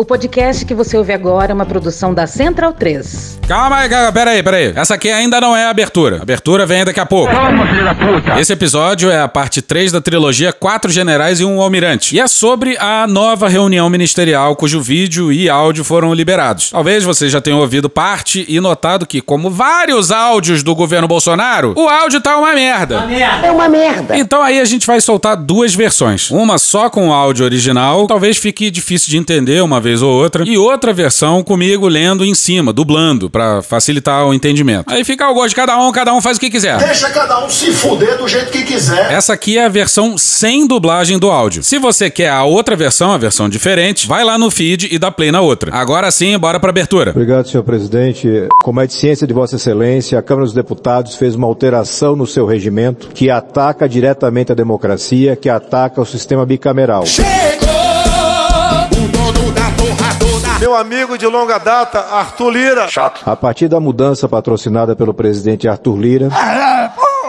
O podcast que você ouve agora é uma produção da Central 3. Calma aí, calma, peraí, peraí. Essa aqui ainda não é a abertura. A abertura vem daqui a pouco. Calma, filho da puta. Esse episódio é a parte 3 da trilogia Quatro Generais e um Almirante. E é sobre a nova reunião ministerial cujo vídeo e áudio foram liberados. Talvez você já tenha ouvido parte e notado que, como vários áudios do governo Bolsonaro, o áudio tá uma merda. É uma merda. Então aí a gente vai soltar duas versões. Uma só com o áudio original, talvez fique difícil de entender uma vez ou outra, e outra versão comigo lendo em cima, dublando, pra facilitar o entendimento. Aí fica ao gosto de cada um, cada um faz o que quiser. Deixa cada um se fuder do jeito que quiser. Essa aqui é a versão sem dublagem do áudio. Se você quer a outra versão, a versão diferente, vai lá no feed e dá play na outra. Agora sim, bora pra abertura. Obrigado, senhor presidente. Como é de ciência de Vossa Excelência, a Câmara dos Deputados fez uma alteração no seu regimento que ataca diretamente a democracia, que ataca o sistema bicameral. Meu amigo de longa data, Arthur Lira. Chato. A partir da mudança patrocinada pelo presidente Arthur Lira,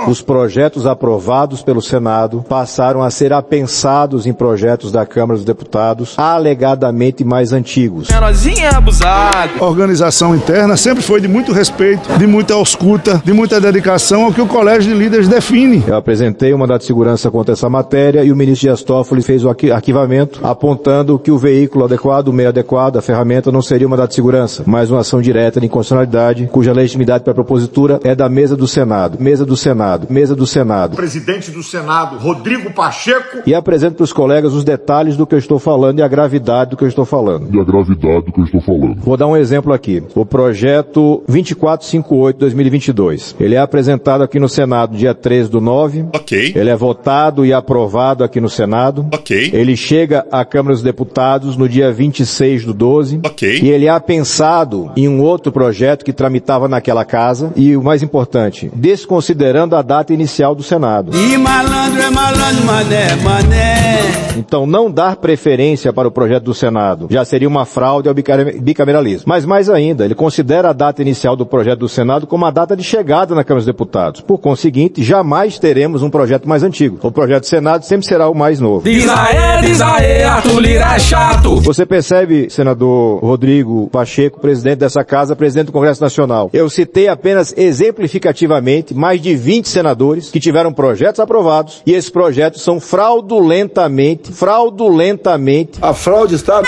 os projetos aprovados pelo Senado passaram a ser apensados em projetos da Câmara dos Deputados, alegadamente mais antigos. Menorzinha abusado. A organização interna sempre foi de muito respeito, de muita ausculta, de muita dedicação ao que o Colégio de Líderes define. Eu apresentei uma mandado de segurança contra essa matéria e o ministro Dias Toffoli fez o arqui- arquivamento, apontando que o veículo adequado, o meio adequado, a ferramenta não seria uma mandado de segurança, mas uma ação direta de inconstitucionalidade, cuja legitimidade para a propositura é da mesa do Senado. Mesa do Senado. Mesa do Senado. Presidente do Senado, Rodrigo Pacheco. E apresento para os colegas os detalhes do que eu estou falando e a gravidade do que eu estou falando. e a gravidade do que eu estou falando. Vou dar um exemplo aqui. O projeto 2458-2022. Ele é apresentado aqui no Senado dia 13 do 9. Ok. Ele é votado e aprovado aqui no Senado. Ok. Ele chega à Câmara dos Deputados no dia 26 do 12. Ok. E ele é apensado em um outro projeto que tramitava naquela casa. E o mais importante, desconsiderando a data inicial do Senado. E malandro é malandro, mané, mané. Então, não dar preferência para o projeto do Senado já seria uma fraude ao bicamer- bicameralismo. Mas mais ainda, ele considera a data inicial do projeto do Senado como a data de chegada na Câmara dos Deputados. Por conseguinte, jamais teremos um projeto mais antigo. O projeto do Senado sempre será o mais novo. Diz aê, diz aê, Arthur Lira é chato. Você percebe, senador Rodrigo Pacheco, presidente dessa casa, presidente do Congresso Nacional. Eu citei apenas exemplificativamente mais de 20 senadores que tiveram projetos aprovados e esses projetos são fraudulentamente, fraudulentamente A fraude está.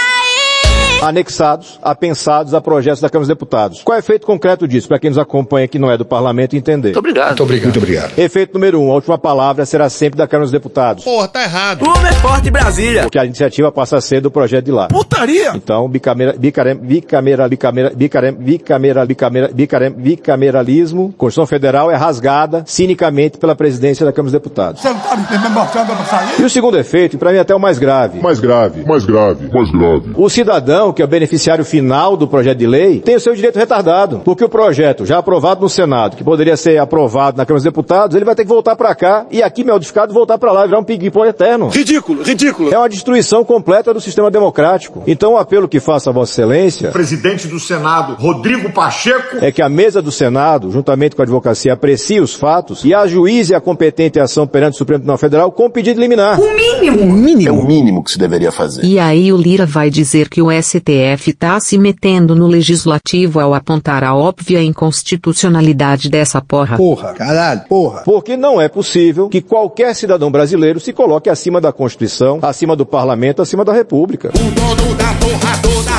Anexados, apensados a projetos da Câmara dos Deputados. Qual é o efeito concreto disso, para quem nos acompanha que não é do parlamento entender? Obrigado. Muito obrigado. Efeito número um, a última palavra será sempre da Câmara dos Deputados, Porra, tá errado. Homem é forte Brasília. porque a iniciativa passa a ser do projeto de lá. Putaria! Então, bicamera, bicamera, bicamera, bicamera, bicamera, bicamera, bicamera, bicamera, bicameralismo, Constituição Federal é rasgada cinicamente pela presidência da Câmara dos Deputados. Você não tá me pra sair? E o segundo efeito, e para mim até o mais grave, Mais grave. Mais grave. Mais grave. o cidadão, que é o beneficiário final do projeto de lei, tem o seu direito retardado. Porque o projeto, já aprovado no Senado, que poderia ser aprovado na Câmara dos Deputados, ele vai ter que voltar para cá e aqui modificado voltar para lá, virar um ping-pong eterno. Ridículo, ridículo. É uma destruição completa do sistema democrático. Então o apelo que faço a Vossa Excelência Presidente do Senado, Rodrigo Pacheco. é que a mesa do Senado, juntamente com a advocacia, aprecie os fatos e ajuize a competente ação perante o Supremo Tribunal Federal com pedido de liminar. É o mínimo que se deveria fazer. E aí o Lira vai dizer que o STF tá se metendo no legislativo ao apontar a óbvia inconstitucionalidade dessa porra. Porra, caralho, porra. Porque não é possível que qualquer cidadão brasileiro se coloque acima da Constituição, acima do Parlamento, acima da República.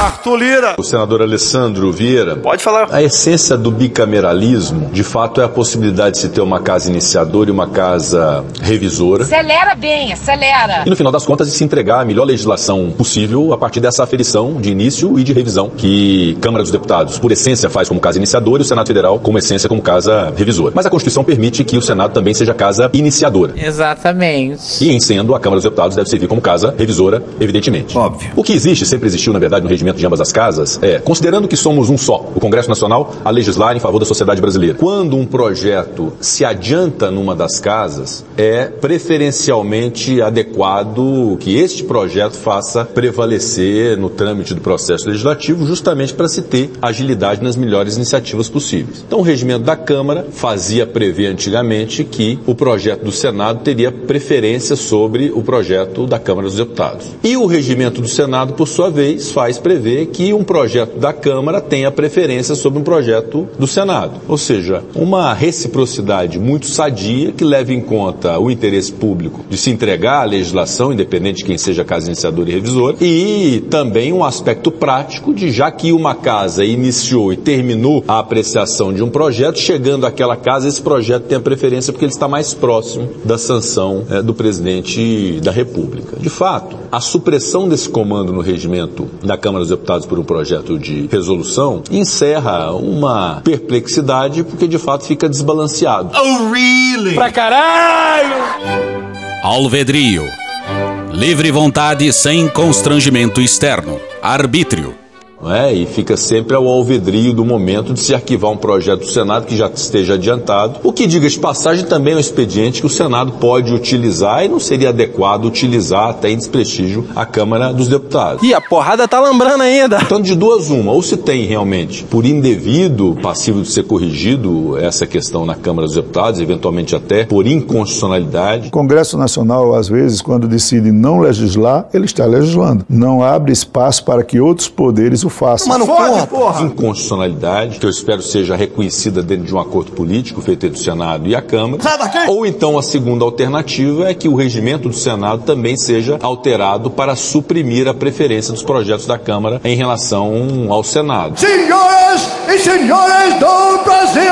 Arthur Lira. O senador Alessandro Vieira. Pode falar. A essência do bicameralismo, de fato, é a possibilidade de se ter uma casa iniciadora e uma casa revisora. Acelera bem, acelera. E no final das contas, de se entregar a melhor legislação possível a partir dessa aferição de início e de revisão que Câmara dos Deputados, por essência, faz como casa iniciadora e o Senado Federal, como essência, como casa revisora. Mas a Constituição permite que o Senado também seja casa iniciadora. Exatamente. E em sendo, a Câmara dos Deputados deve servir como casa revisora, evidentemente. Óbvio. O que existe, sempre existiu, na verdade, no regimento de ambas as casas, é, considerando que somos um só, o Congresso Nacional, a legislar em favor da sociedade brasileira. Quando um projeto se adianta numa das casas, é preferencialmente adequado que este projeto faça prevalecer no trâmite do processo legislativo, justamente para se ter agilidade nas melhores iniciativas possíveis. Então, o regimento da Câmara fazia prever antigamente que o projeto do Senado teria preferência sobre o projeto da Câmara dos Deputados. E o regimento do Senado, por sua vez, faz prever que um projeto da Câmara tenha preferência sobre um projeto do Senado. Ou seja, uma reciprocidade muito sadia que leva em conta o interesse público de se entregar à legislação, independente de quem seja casa iniciador e revisor, e também um aspecto prático de já que uma casa iniciou e terminou a apreciação de um projeto, chegando àquela casa, esse projeto tem a preferência porque ele está mais próximo da sanção é, do presidente da República. De fato, a supressão desse comando no regimento da Câmara dos Deputados por um projeto de resolução encerra uma perplexidade porque de fato fica desbalanceado. Oh, really? Pra caralho! Alvedrio. Livre vontade sem constrangimento externo. Arbítrio. É, e fica sempre ao alvedrio do momento de se arquivar um projeto do Senado que já esteja adiantado. O que, diga de passagem, também é um expediente que o Senado pode utilizar e não seria adequado utilizar até em desprestígio a Câmara dos Deputados. E a porrada tá lembrando ainda. Tanto de duas uma, ou se tem realmente por indevido, passivo de ser corrigido essa questão na Câmara dos Deputados, eventualmente até por inconstitucionalidade. O Congresso Nacional, às vezes, quando decide não legislar, ele está legislando. Não abre espaço para que outros poderes o façam. Mano, porra, porra. Inconstitucionalidade, que eu espero seja reconhecida dentro de um acordo político feito entre o Senado e a Câmara. Ou então a segunda alternativa é que o regimento do Senado também seja alterado para suprimir a preferência dos projetos da Câmara em relação ao Senado. Senhoras e senhores do Brasil!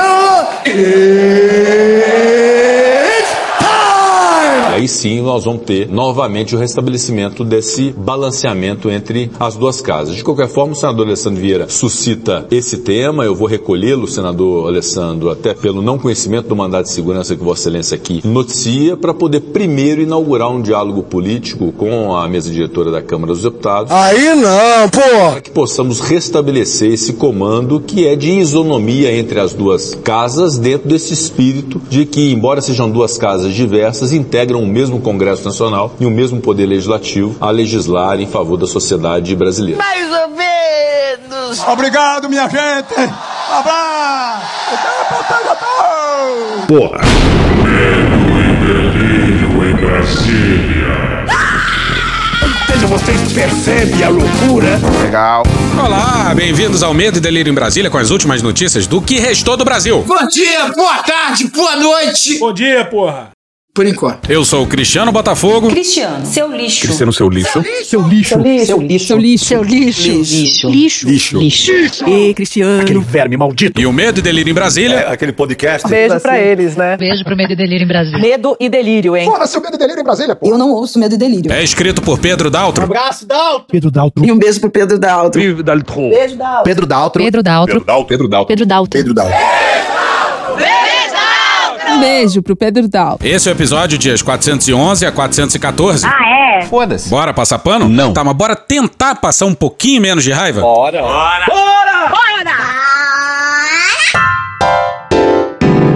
Aí sim nós vamos ter novamente o restabelecimento desse balanceamento entre as duas casas. De qualquer forma, o senador Alessandro Vieira suscita esse tema. Eu vou recolhê-lo, senador Alessandro, até pelo não conhecimento do mandato de segurança que Vossa Excelência aqui noticia, para poder primeiro inaugurar um diálogo político com a mesa diretora da Câmara dos Deputados. Aí não, pô! Para que possamos restabelecer esse comando que é de isonomia entre as duas casas, dentro desse espírito de que, embora sejam duas casas diversas, integram mesmo Congresso Nacional e o mesmo Poder Legislativo a legislar em favor da sociedade brasileira. Mais ou menos. Obrigado, minha gente! Abraço! Porra! Medo e delírio em Brasília. Veja, vocês percebem a loucura? Legal. Olá, bem-vindos ao Medo e Delírio em Brasília com as últimas notícias do que restou do Brasil. Bom dia, boa tarde, boa noite. Bom dia, porra! Por enquanto. Eu sou o Cristiano Botafogo. Cristiano, seu lixo. Cristiano, seu lixo. Seu lixo. Seu lixo. Seu lixo. Seu lixo. Seu lixo. Lixo. Lixo. Lixo. E Cristiano. Aquele verme maldito. E o Medo e Delírio em Brasília. É, aquele podcast. Beijo pra eles, né? Beijo pro Medo e Delírio em Brasília. Medo e delírio, hein? Fora seu medo e delírio em Brasília, pô! Eu não ouço Medo e Delírio. É escrito por Pedro Daltro. Abraço, Dalton! Pedro Daltro. E um beijo pro Pedro Daltro. Pedro Daltro. Beijo, Daltro. Pedro Daltro. Pedro Daltro. Pedro Daltro. Pedro Daltro. Pedro Dalton. Um beijo pro Pedro Daltro. Esse é o episódio dias 411 a 414. Ah, é? Foda-se. Bora passar pano? Não. Tá, mas bora tentar passar um pouquinho menos de raiva? Bora.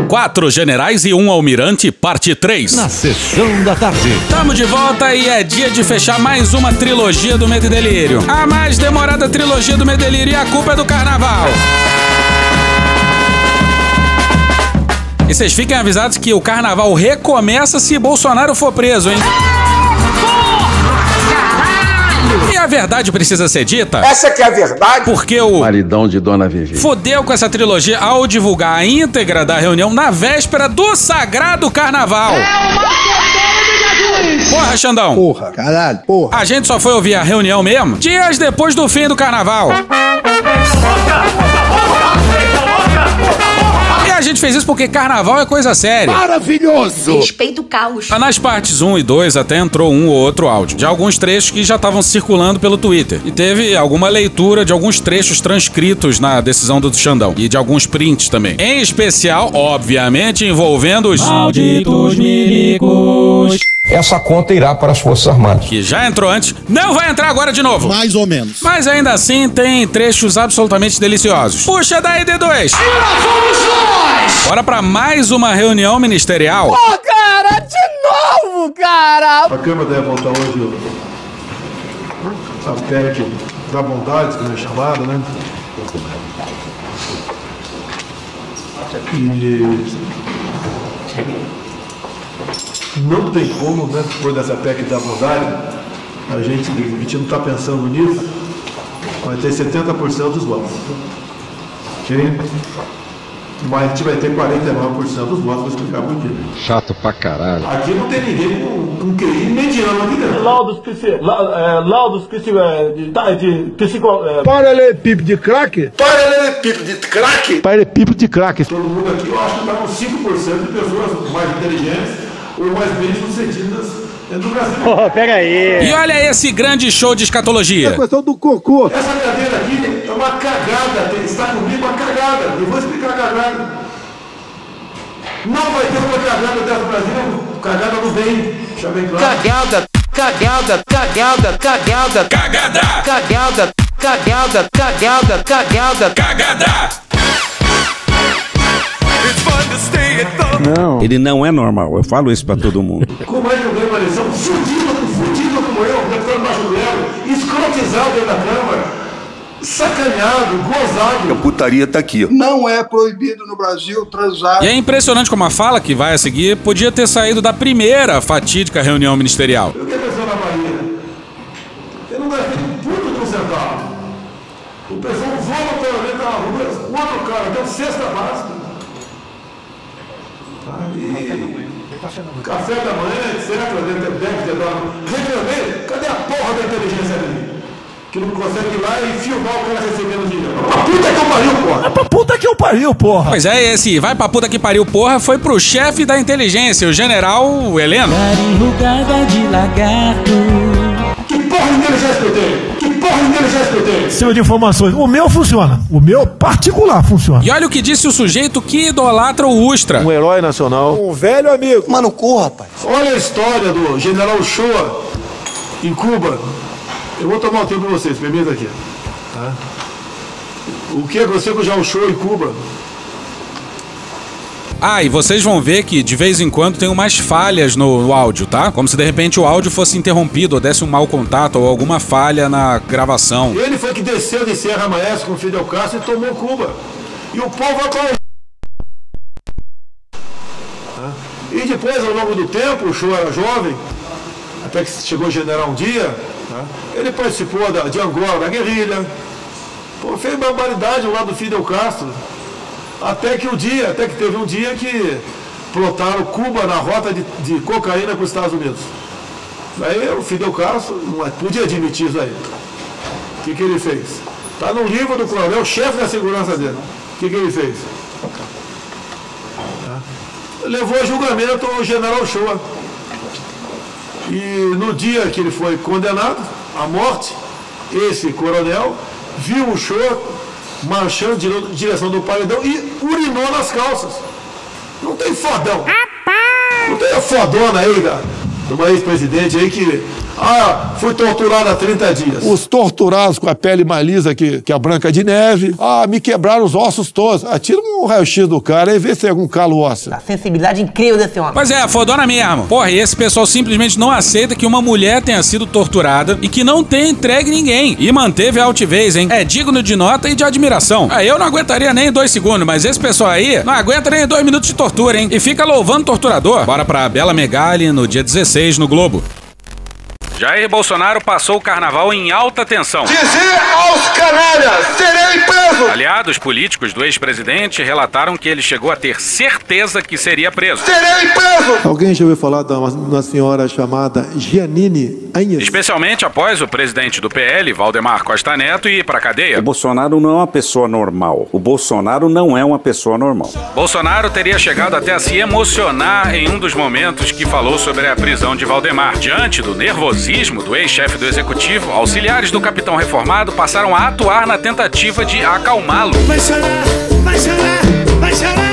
Quatro generais e um almirante, parte 3. Na sessão da tarde. Tamo de volta e é dia de fechar mais uma trilogia do Medo e Delírio. A mais demorada trilogia do Medo e Delírio e a culpa é do carnaval. E vocês fiquem avisados que o carnaval recomeça se Bolsonaro for preso, hein? E a verdade precisa ser dita? Essa que é a verdade? Porque o Maridão de Dona Vivi. fodeu com essa trilogia ao divulgar a íntegra da reunião na véspera do sagrado carnaval. Porra, Xandão. Porra, caralho, porra. A gente só foi ouvir a reunião mesmo dias depois do fim do carnaval. E a gente fez isso porque carnaval é coisa séria. Maravilhoso! Respeito o caos. Nas partes 1 e 2 até entrou um ou outro áudio, de alguns trechos que já estavam circulando pelo Twitter. E teve alguma leitura de alguns trechos transcritos na decisão do Xandão. E de alguns prints também. Em especial, obviamente, envolvendo os malditos milicos. Essa conta irá para as Forças Armadas. Que já entrou antes, não vai entrar agora de novo. Mais ou menos. Mas ainda assim tem trechos absolutamente deliciosos. Puxa daí, D2! Bora pra mais uma reunião ministerial. Pô, cara, de novo, cara! A Câmara deve votar hoje a PEC da bondade, que é chamada, né? E não tem como, né, depois dessa PEC da bondade, a gente, a gente não está pensando nisso, mas tem 70% dos votos. Ok? Mas a gente vai ter 49% dos votos, vou explicar por quê. Chato pra caralho. Aqui não tem ninguém com, com QI mediano aqui dentro. Laudos, psi, la, é, laudos psi, é, de, tá, de psico... É, Paralelepípedo de craque? Paralelepípedo de craque? Paralelepípedo de craque. Todo mundo aqui, eu acho que está com 5% de pessoas mais inteligentes ou mais bem-sucedidas dentro do Brasil. Pô, pega aí. E olha esse grande show de escatologia. A questão do cocô. Essa cadeira aqui é uma cagada, está comigo uma cagada. Eu vou explicar a cagada. Não vai ter uma cagada dessa no Brasil, cagada no bem, deixa bem claro. Cagada, cagada, cagada, cagada, Cagada! cagada, cagada, cagada, cagada, Cagada! Não. Ele não é normal, eu falo isso pra todo mundo. Como é que eu ganho uma eleição? Fudido, fudido como eu, deputado Lero, escrotizado dentro da Câmara, sacaneado, gozado. A putaria tá aqui, ó. Não é proibido no Brasil transar. E é impressionante como a fala que vai a seguir podia ter saído da primeira fatídica reunião ministerial. Eu que aconteceu na Bahia? Eu não gastei um puto de um centavo. O pessoal voluntariamente na rua, outro cara deu cesta básica. Aí, café da manhã, etc. Deve ter dado. Reclamei, cadê a porra da inteligência ali? Que não consegue ir lá e filmar o cara recebendo dinheiro. Pra puta que eu pariu, porra! É pra puta que eu pariu, porra. Pois é, esse vai pra puta que pariu porra foi pro chefe da inteligência, o general Heleno. De. Que porra de inteligência que eu tenho? Que porra de inteligência que eu tenho? Cima de informações. O meu funciona. O meu particular funciona. E olha o que disse o sujeito que idolatra o Ustra. Um herói nacional. Um velho amigo. Mano, corra, rapaz. Olha a história do general Shoa em Cuba. Eu vou tomar o tempo de vocês, permita aqui. tá? O que aconteceu com o general Shoa em Cuba? Ah, e vocês vão ver que de vez em quando tem umas falhas no, no áudio, tá? Como se de repente o áudio fosse interrompido ou desse um mau contato ou alguma falha na gravação. Ele foi que desceu de Serra Maestra com Fidel Castro e tomou Cuba. E o povo aplaudiu. E depois, ao longo do tempo, o Shoa era jovem, até que chegou a generar um dia, ele participou da, de Angola, da guerrilha, Pô, fez barbaridade lá do Fidel Castro. Até que o dia, até que teve um dia que plotaram Cuba na rota de, de cocaína para os Estados Unidos. Daí o Fidel Castro não podia admitir isso aí. O que, que ele fez? Está no livro do coronel, chefe da segurança dele. O que, que ele fez? Tá? Levou a julgamento o general Shoa. E no dia que ele foi condenado à morte, esse coronel viu o Shoa marchando em direção do paredão e urinou nas calças. Não tem fodão. Não tem a fodona aí da, de uma ex-presidente aí que ah, fui torturado há 30 dias. Os torturados com a pele mais lisa que, que a Branca de Neve. Ah, me quebraram os ossos todos. Ah, tira um raio-x do cara e vê se tem algum calo ósseo. A sensibilidade incrível desse homem. Pois é, fodona mesmo. Porra, e esse pessoal simplesmente não aceita que uma mulher tenha sido torturada e que não tenha entregue ninguém. E manteve a altivez, hein? É digno de nota e de admiração. Ah, eu não aguentaria nem dois segundos, mas esse pessoal aí não aguenta nem dois minutos de tortura, hein? E fica louvando o torturador. Bora pra Bela Megali no dia 16 no Globo. Jair Bolsonaro passou o carnaval em alta tensão. Dizer aos canalhas, serei preso! Aliados políticos do ex-presidente relataram que ele chegou a ter certeza que seria preso. Serei preso! Alguém já ouviu falar de uma, uma senhora chamada Giannini Anhes? Especialmente após o presidente do PL, Valdemar Costa Neto, ir pra cadeia. O Bolsonaro não é uma pessoa normal. O Bolsonaro não é uma pessoa normal. Bolsonaro teria chegado até a se emocionar em um dos momentos que falou sobre a prisão de Valdemar. Diante do nervosismo do ex-chefe do executivo, auxiliares do capitão reformado passaram a atuar na tentativa de acalmá-lo. Vai chorar, vai chorar, vai chorar.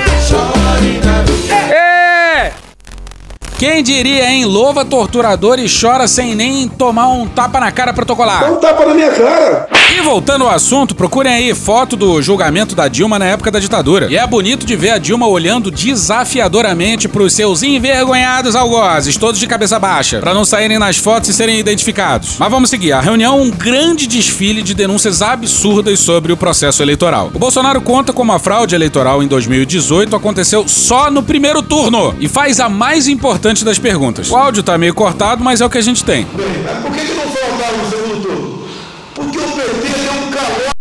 Quem diria, hein? Louva torturador e chora sem nem tomar um tapa na cara protocolar. Dá um tapa na minha cara! E voltando ao assunto, procurem aí foto do julgamento da Dilma na época da ditadura. E é bonito de ver a Dilma olhando desafiadoramente pros seus envergonhados algozes, todos de cabeça baixa, pra não saírem nas fotos e serem identificados. Mas vamos seguir. A reunião é um grande desfile de denúncias absurdas sobre o processo eleitoral. O Bolsonaro conta como a fraude eleitoral em 2018 aconteceu só no primeiro turno e faz a mais importante restante das perguntas. O áudio tá meio cortado, mas é o que a gente tem. Bem, por que, que não faltaram no segundo turno? Porque o PT deu um calor.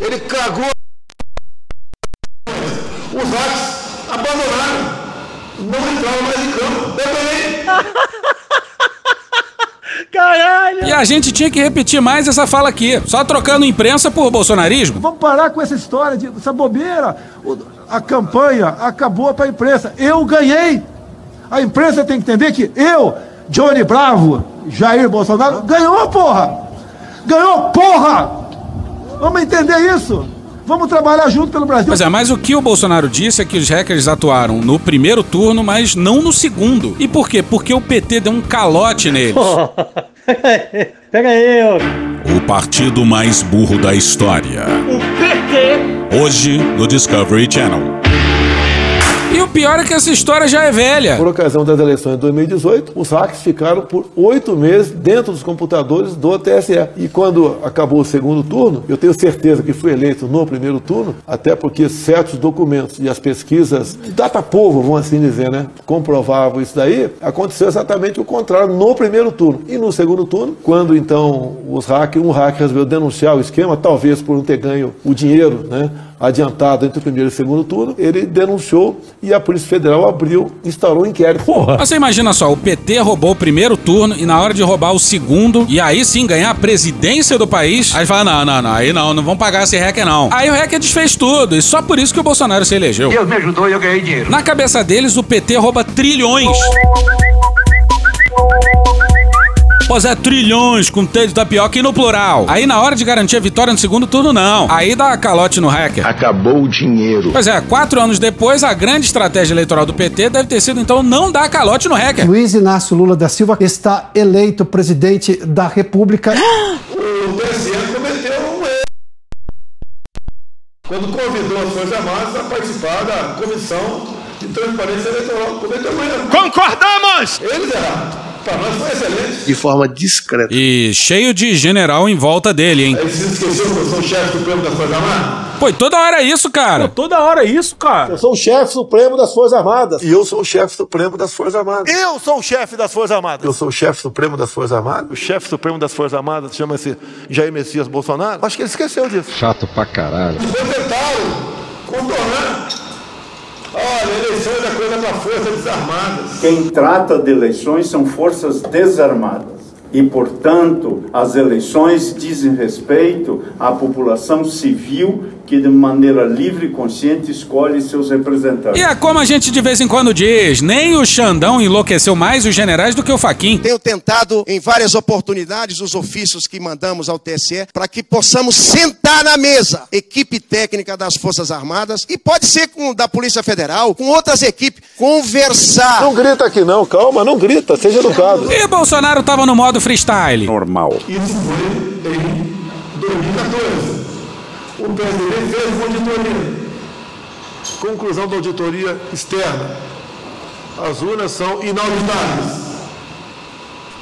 Ele cagou. Os atos abandonaram. Não entraram mais em campo. Eu Caralho! E a gente tinha que repetir mais essa fala aqui, só trocando imprensa por bolsonarismo. Vamos parar com essa história de essa bobeira. O... A campanha acabou para a imprensa. Eu ganhei. A imprensa tem que entender que eu, Johnny Bravo, Jair Bolsonaro, ganhou, porra! Ganhou, porra! Vamos entender isso. Vamos trabalhar junto pelo Brasil. Pois é, mas o que o Bolsonaro disse é que os hackers atuaram no primeiro turno, mas não no segundo. E por quê? Porque o PT deu um calote neles. Pega aí, ô. O partido mais burro da história. Hoje no Discovery Channel. E o pior é que essa história já é velha. Por ocasião das eleições de 2018, os hacks ficaram por oito meses dentro dos computadores do TSE. E quando acabou o segundo turno, eu tenho certeza que fui eleito no primeiro turno, até porque certos documentos e as pesquisas data povo, vamos assim dizer, né, comprovavam isso daí, aconteceu exatamente o contrário no primeiro turno. E no segundo turno, quando então os hackers, um hacker resolveu denunciar o esquema, talvez por não ter ganho o dinheiro, né, adiantado entre o primeiro e o segundo turno, ele denunciou e a Polícia Federal abriu, instaurou um inquérito. Porra! Mas você imagina só, o PT roubou o primeiro turno e na hora de roubar o segundo, e aí sim ganhar a presidência do país, aí fala: não, não, não, aí não, não vão pagar esse hacker não. Aí o hacker desfez tudo, e só por isso que o Bolsonaro se elegeu. Deus me ajudou e eu ganhei dinheiro. Na cabeça deles, o PT rouba trilhões. Pois é, trilhões com T de tapioca e no plural. Aí na hora de garantir a vitória no segundo turno, não. Aí dá calote no hacker. Acabou o dinheiro. Pois é, quatro anos depois, a grande estratégia eleitoral do PT deve ter sido então não dar calote no hacker. Luiz Inácio Lula da Silva está eleito presidente da República. O TSE cometeu um erro. Quando convidou as Forças Armadas a participar da Comissão de Transparência Eleitoral. Cometeu um erro. Concordamos! Eles erraram. Para nós foi excelente. De forma discreta. E cheio de general em volta dele, hein? Aí você esqueceu que eu sou o chefe supremo das Forças Armadas? Pô, toda hora é isso, cara. Toda hora é isso, cara. Eu sou o chefe supremo das Forças Armadas. E eu sou o chefe supremo das Forças Armadas. Eu sou o chefe das Forças Armadas. Eu sou o chefe supremo das Forças Armadas. O chefe supremo das Forças Armadas chama-se Jair Messias Bolsonaro. Acho que ele esqueceu disso. Chato pra caralho. Foi tentaram contornar. Olha, eleições coisa para forças desarmadas. Quem trata de eleições são forças desarmadas. E, portanto, as eleições dizem respeito à população civil que, de maneira livre e consciente, escolhe seus representantes. E é como a gente de vez em quando diz, nem o Xandão enlouqueceu mais os generais do que o Faquin. Tenho tentado em várias oportunidades os ofícios que mandamos ao TSE para que possamos sentar na mesa, equipe técnica das Forças Armadas e pode ser com da Polícia Federal, com outras equipes, conversar. Não grita aqui não, calma, não grita, seja educado. E Bolsonaro tava no modo freestyle. Normal. Isso foi em 2014. O PSDB fez uma auditoria. Conclusão da auditoria externa. As urnas são inauditáveis.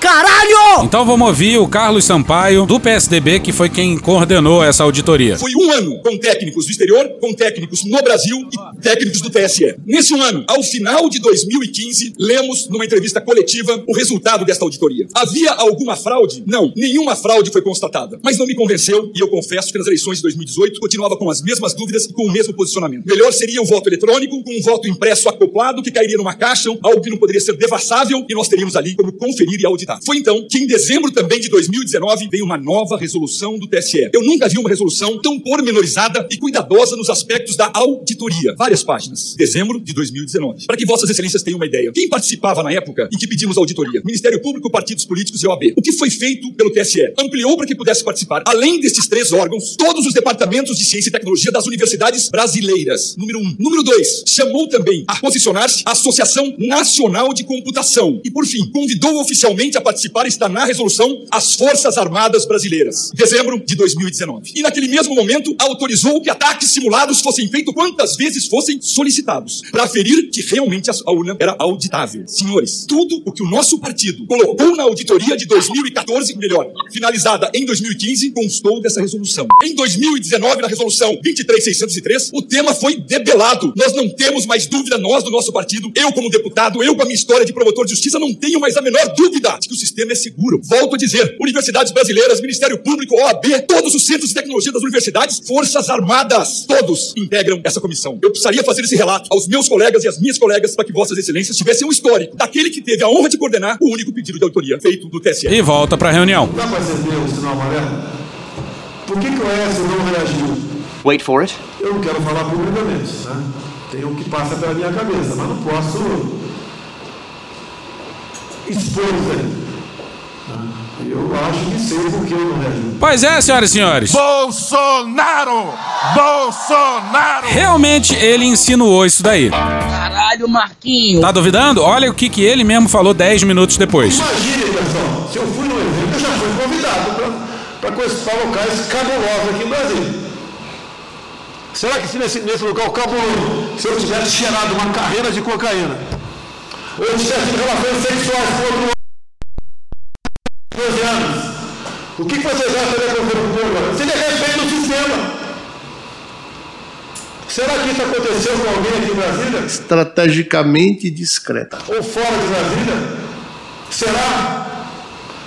Caralho! Então vamos ouvir o Carlos Sampaio, do PSDB, que foi quem coordenou essa auditoria. Foi um ano com técnicos do exterior, com técnicos no Brasil e técnicos do TSE. Nesse um ano, ao final de 2015, lemos numa entrevista coletiva o resultado desta auditoria. Havia alguma fraude? Não, nenhuma fraude foi constatada. Mas não me convenceu e eu confesso que nas eleições de 2018 continuava com as mesmas dúvidas e com o mesmo posicionamento. Melhor seria o voto eletrônico, com um voto impresso acoplado que cairia numa caixa, algo que não poderia ser devassável e nós teríamos ali como conferir e auditar. Foi então que em dezembro também de 2019 veio uma nova resolução do TSE. Eu nunca vi uma resolução tão pormenorizada e cuidadosa nos aspectos da auditoria. Várias páginas. Dezembro de 2019. Para que vossas excelências tenham uma ideia. Quem participava na época em que pedimos auditoria? Ministério Público, partidos políticos e OAB. O que foi feito pelo TSE? Ampliou para que pudesse participar, além destes três órgãos, todos os departamentos de ciência e tecnologia das universidades brasileiras. Número um. Número dois. Chamou também a posicionar-se a Associação Nacional de Computação. E por fim, convidou oficialmente a participar está na resolução as Forças Armadas Brasileiras, dezembro de 2019. E naquele mesmo momento autorizou que ataques simulados fossem feitos quantas vezes fossem solicitados, para aferir que realmente a urna era auditável. Senhores, tudo o que o nosso partido colocou na auditoria de 2014, melhor, finalizada em 2015, constou dessa resolução. Em 2019, na resolução 23603, o tema foi debelado. Nós não temos mais dúvida, nós do nosso partido, eu como deputado, eu com a minha história de promotor de justiça, não tenho mais a menor dúvida que o sistema é seguro. Volto a dizer: universidades brasileiras, Ministério Público, OAB, todos os centros de tecnologia das universidades, Forças Armadas, todos integram essa comissão. Eu precisaria fazer esse relato aos meus colegas e às minhas colegas para que Vossas Excelências tivessem um histórico daquele que teve a honra de coordenar o único pedido de autoria feito no TSE. E volta pra reunião. Dá para acender o sinal amarelo? Por que, que o Oeste não reagiu? Wait for it. Eu não quero falar publicamente, né? Tem o que passa pela minha cabeça, mas não posso expor isso aí. né? Eu acho que sei por que eu não. Pois é, senhoras e senhores. Bolsonaro! Bolsonaro! Realmente ele insinuou isso daí. Caralho, Marquinho. Tá duvidando? Olha o que, que ele mesmo falou 10 minutos depois. Imagine, pessoal, se eu fui no evento, eu já fui convidado para conhecer locais cabulosos aqui em Brasília. Será que se nesse, nesse local cabuloso, se eu tivesse cheirado uma carreira de cocaína, tivesse tido relações sexuais com outro 12 anos, o que acham que acontecer com o povo agora? Seria respeito do sistema. Será que isso aconteceu com alguém aqui em Brasília? Estrategicamente discreta. Ou fora de Brasília? Será?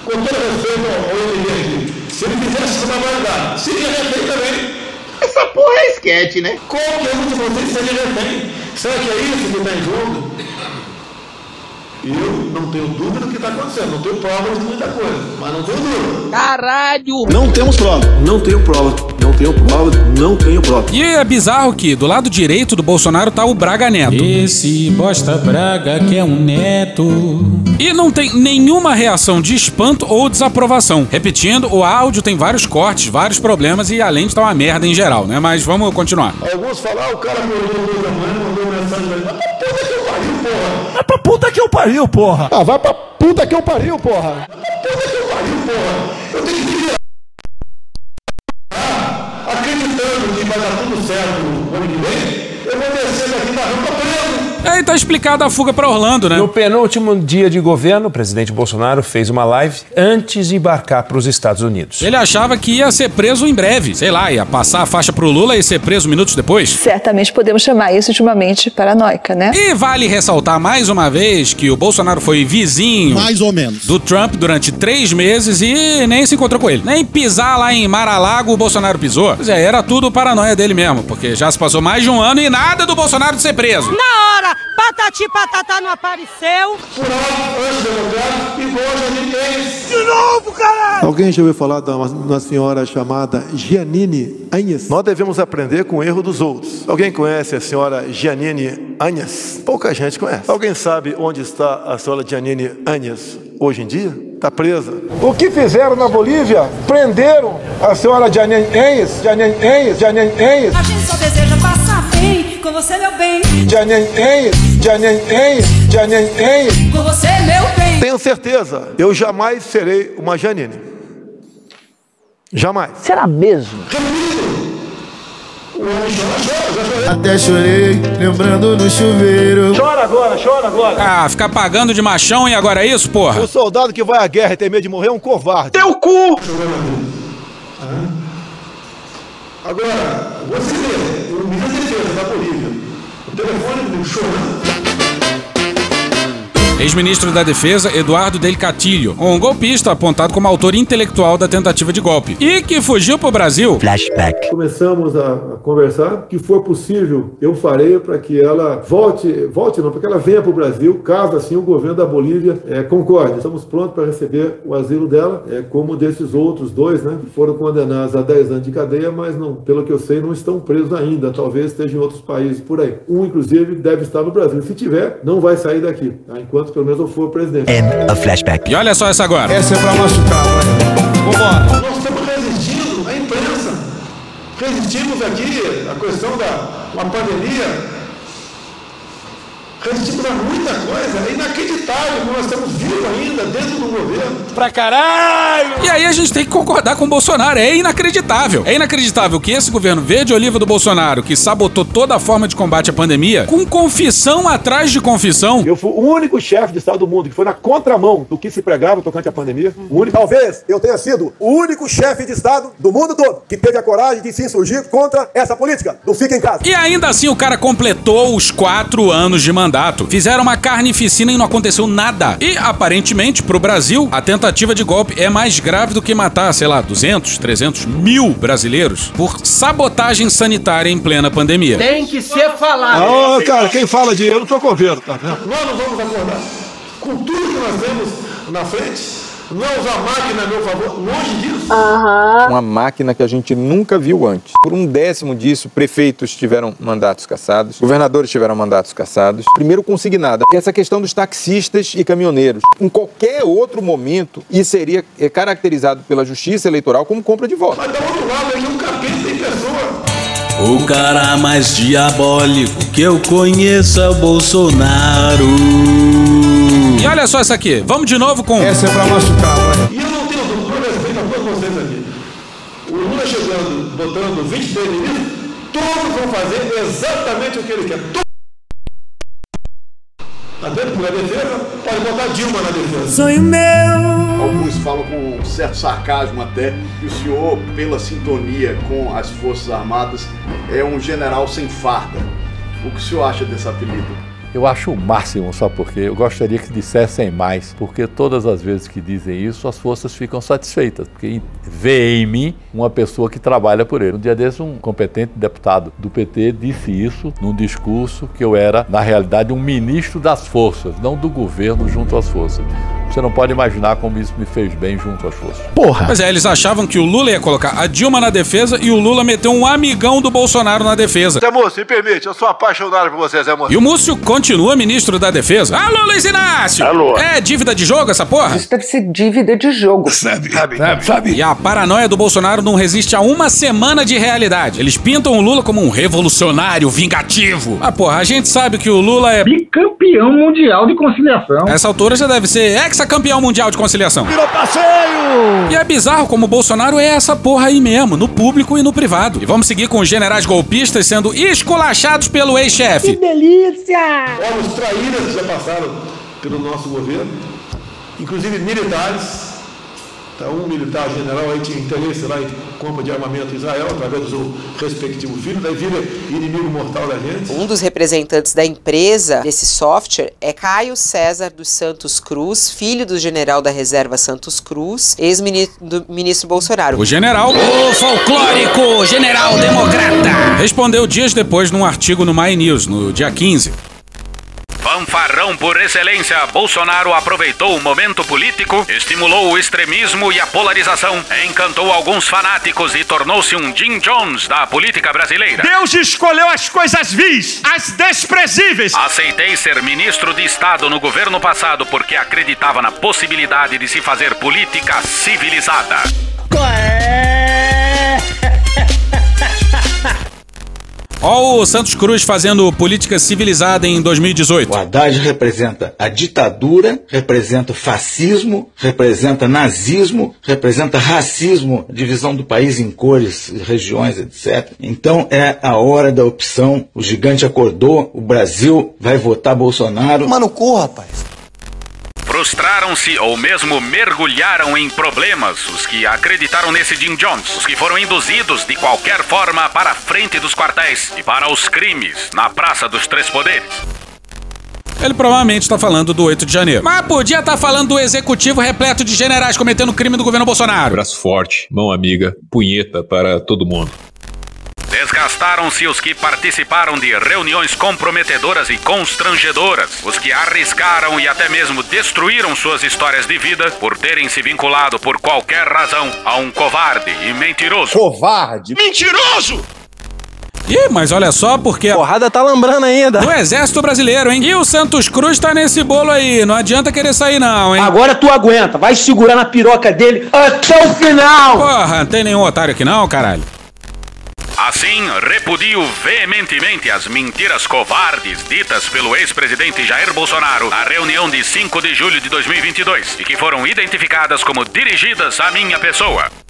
Com todo respeito ao aqui, se ele fizesse essa barbaridade, seria refém também. Essa porra é esquete, né? Qualquer um de vocês seria refém. Será que é isso que está em jogo? Eu não tenho dúvida do que está acontecendo. Não tenho provas de muita coisa, mas não tenho dúvida. Caralho! Não temos prova. Não tenho prova. Não tenho prova. Não tenho prova. E é bizarro que do lado direito do Bolsonaro tá o Braga Neto. Esse bosta Braga que é um neto. E não tem nenhuma reação de espanto ou desaprovação. Repetindo, o áudio tem vários cortes, vários problemas e além de estar uma merda em geral, né? Mas vamos continuar. Alguns falam, ah, o cara acordou duas da manhã, mandou mensagem pra ele. Mas que eu porra! Vai pra puta que eu pariu, porra! Ah, vai pra puta que eu pariu, porra! Puta que eu pariu, porra! Eu tenho que virar, acreditando que vai dar tudo certo no ano que vem, eu vou descer daqui da rampa preso. Aí tá explicada a fuga pra Orlando, né? No penúltimo dia de governo, o presidente Bolsonaro fez uma live antes de embarcar para os Estados Unidos. Ele achava que ia ser preso em breve. Sei lá, ia passar a faixa pro Lula e ser preso minutos depois. Certamente podemos chamar isso de uma mente paranoica, né? E vale ressaltar mais uma vez que o Bolsonaro foi vizinho. Mais ou menos. Do Trump durante três meses e nem se encontrou com ele. Nem pisar lá em Mar-a-Lago o Bolsonaro pisou. Pois é, era tudo paranoia dele mesmo, porque já se passou mais de um ano e nada do Bolsonaro de ser preso. Na hora, patati patatá não apareceu. Furado, antidemocrático. De novo, caralho! Alguém já ouviu falar de uma, uma senhora chamada Giannini Anhes? Nós devemos aprender com o erro dos outros. Alguém conhece a senhora Giannini Anhes? Pouca gente conhece. Alguém sabe onde está a senhora Giannini Anhes hoje em dia? Está presa. O que fizeram na Bolívia? Prenderam a senhora Janine Enhes, Janine Enhes, Janine Enhes, A gente só deseja passar com você, meu bem. Com você, meu bem. Tenho certeza, eu jamais serei uma Janine. Jamais. Será mesmo? Até chorei, lembrando no chuveiro. Chora agora, chora agora. Ah, ficar pagando de machão e agora é isso, porra? O soldado que vai à guerra e tem medo de morrer é um covarde. Teu cu! Agora, você vê, o ministro da Defesa da Bolívia, o telefone do chorando. Ex-ministro da Defesa, Eduardo Del Castillo, um golpista apontado como autor intelectual da tentativa de golpe e que fugiu pro Brasil. Flashback. Começamos a, conversar. O que for possível, eu farei para que ela volte, volte não, para que ela venha para o Brasil, caso assim o governo da Bolívia é, concorde. Estamos prontos para receber o asilo dela, é, como desses outros dois, né, que foram condenados a 10 anos de cadeia, mas não, pelo que eu sei, não estão presos ainda. Talvez estejam em outros países por aí. Um, inclusive, deve estar no Brasil. Se tiver, não vai sair daqui, tá? enquanto pelo menos eu for presidente. flashback. E olha só essa agora. Essa é pra machucar, vai. Vambora. Nós estamos resistindo à imprensa. Resistimos aqui à questão da uma pandemia. Resistimos a muita coisa. É inacreditável que nós estamos vivos ainda dentro do governo. Pra caralho! E aí a gente tem que concordar com o Bolsonaro. É inacreditável. É inacreditável que esse governo verde oliva do Bolsonaro, que sabotou toda a forma de combate à pandemia, com confissão atrás de confissão. Eu fui o único chefe de Estado do mundo que foi na contramão do que se pregava tocante à pandemia. O único... Talvez eu tenha sido o único chefe de Estado do mundo todo que teve a coragem de se insurgir contra essa política do fica em casa. E ainda assim o cara completou os quatro anos de mandato mandato. Fizeram uma carnificina e não aconteceu nada. E, aparentemente, pro Brasil, a tentativa de golpe é mais grave do que matar, sei lá, 200, 300 mil brasileiros por sabotagem sanitária em plena pandemia. Tem que ser falado. Não, cara, quem fala de eu não tô governo, tá vendo? Nós não vamos acordar. Com tudo que nós temos na frente, não usar máquina a meu favor, longe disso. Uma máquina que a gente nunca viu antes. Por um décimo disso, prefeitos tiveram mandatos cassados, governadores tiveram mandatos cassados. Primeiro consignada, essa questão dos taxistas e caminhoneiros. Em qualquer outro momento, isso seria é, caracterizado pela justiça eleitoral como compra de voto. Mas do outro lado, um capeta em pessoa. O cara mais diabólico que eu conheço é o Bolsonaro. E olha só essa aqui. Vamos de novo com. Essa é pra machucar, vai. E eu não tenho dúvida, com respeito a todos vocês aqui. O Lula chegando, botando 23 ministros, todos vão fazer exatamente o que ele quer. Todos. Tá dentro da defesa? Pode botar Dilma na defesa. Sonho meu. Alguns falam com um certo sarcasmo até que o senhor, pela sintonia com as Forças Armadas, é um general sem farda. O que o senhor acha desse apelido? Eu acho o máximo, só porque eu gostaria que dissessem mais, porque todas as vezes que dizem isso, as forças ficam satisfeitas, porque vê em mim uma pessoa que trabalha por ele. Um dia desses, um competente deputado do PT disse isso num discurso que eu era, na realidade, um ministro das forças, não do governo junto às forças. Você não pode imaginar como isso me fez bem junto às forças. Porra! Pois é, eles achavam que o Lula ia colocar a Dilma na defesa e o Lula meteu um amigão do Bolsonaro na defesa. Zé Moço, me permite, eu sou apaixonado por você, Zé Moço. E o Múcio continua ministro da defesa. Alô, Luiz Inácio! Alô. É dívida de jogo essa porra? Isso deve ser dívida de jogo. Sabe, Sabe, sabe, sabe. E a paranoia do Bolsonaro não resiste a uma semana de realidade. Eles pintam o Lula como um revolucionário vingativo. Ah, porra, a gente sabe que o Lula é. Bicampeão mundial de conciliação. Essa altura já deve ser ex-campeão mundial de conciliação. Virou passeio! E é bizarro como o Bolsonaro é essa porra aí mesmo, no público e no privado. E vamos seguir com os generais golpistas sendo esculachados pelo ex-chefe. delícia! Olha os traíras que já passaram pelo nosso governo, inclusive militares. Tá, um militar general aí tinha interesse lá em compra de armamento em Israel, através do seu respectivo filho, daí vira inimigo mortal da gente. Um dos representantes da empresa desse software é Caio César dos Santos Cruz, filho do general da reserva Santos Cruz, ex-ministro Bolsonaro. O general, o folclórico general democrata, respondeu dias depois num artigo no My News, no dia 15. Fanfarrão por excelência, Bolsonaro aproveitou o momento político, estimulou o extremismo e a polarização, encantou alguns fanáticos e tornou-se um Jim Jones da política brasileira. Deus escolheu as coisas vis, as desprezíveis. Aceitei ser ministro de Estado no governo passado porque acreditava na possibilidade de se fazer política civilizada. Ó o Santos Cruz fazendo política civilizada em 2018. O Haddad representa a ditadura, representa o fascismo, representa nazismo, representa racismo, divisão do país em cores, regiões, etc. Então é a hora da opção. O gigante acordou, o Brasil vai votar Bolsonaro. Mano, corra, rapaz. Frustraram-se ou mesmo mergulharam em problemas os que acreditaram nesse Jim Jones, os que foram induzidos de qualquer forma para a frente dos quartéis e para os crimes na Praça dos Três Poderes. Ele provavelmente está falando do 8 de janeiro. Mas podia estar falando do executivo repleto de generais cometendo crime do governo Bolsonaro. Braço forte, mão amiga, punheta para todo mundo. Desgastaram-se os que participaram de reuniões comprometedoras e constrangedoras, os que arriscaram e até mesmo destruíram suas histórias de vida por terem se vinculado por qualquer razão a um covarde e mentiroso. Covarde! Mentiroso! Ih, mas olha só, porque. A porrada tá lambrando ainda. Do Exército Brasileiro, hein? E o Santos Cruz tá nesse bolo aí. Não adianta querer sair, não, hein? Agora tu aguenta. Vai segurar na piroca dele até o final. Porra, não tem nenhum otário aqui, não, caralho. Assim, repudio veementemente as mentiras covardes ditas pelo ex-presidente Jair Bolsonaro na reunião de 5 de julho de 2022 e que foram identificadas como dirigidas à minha pessoa.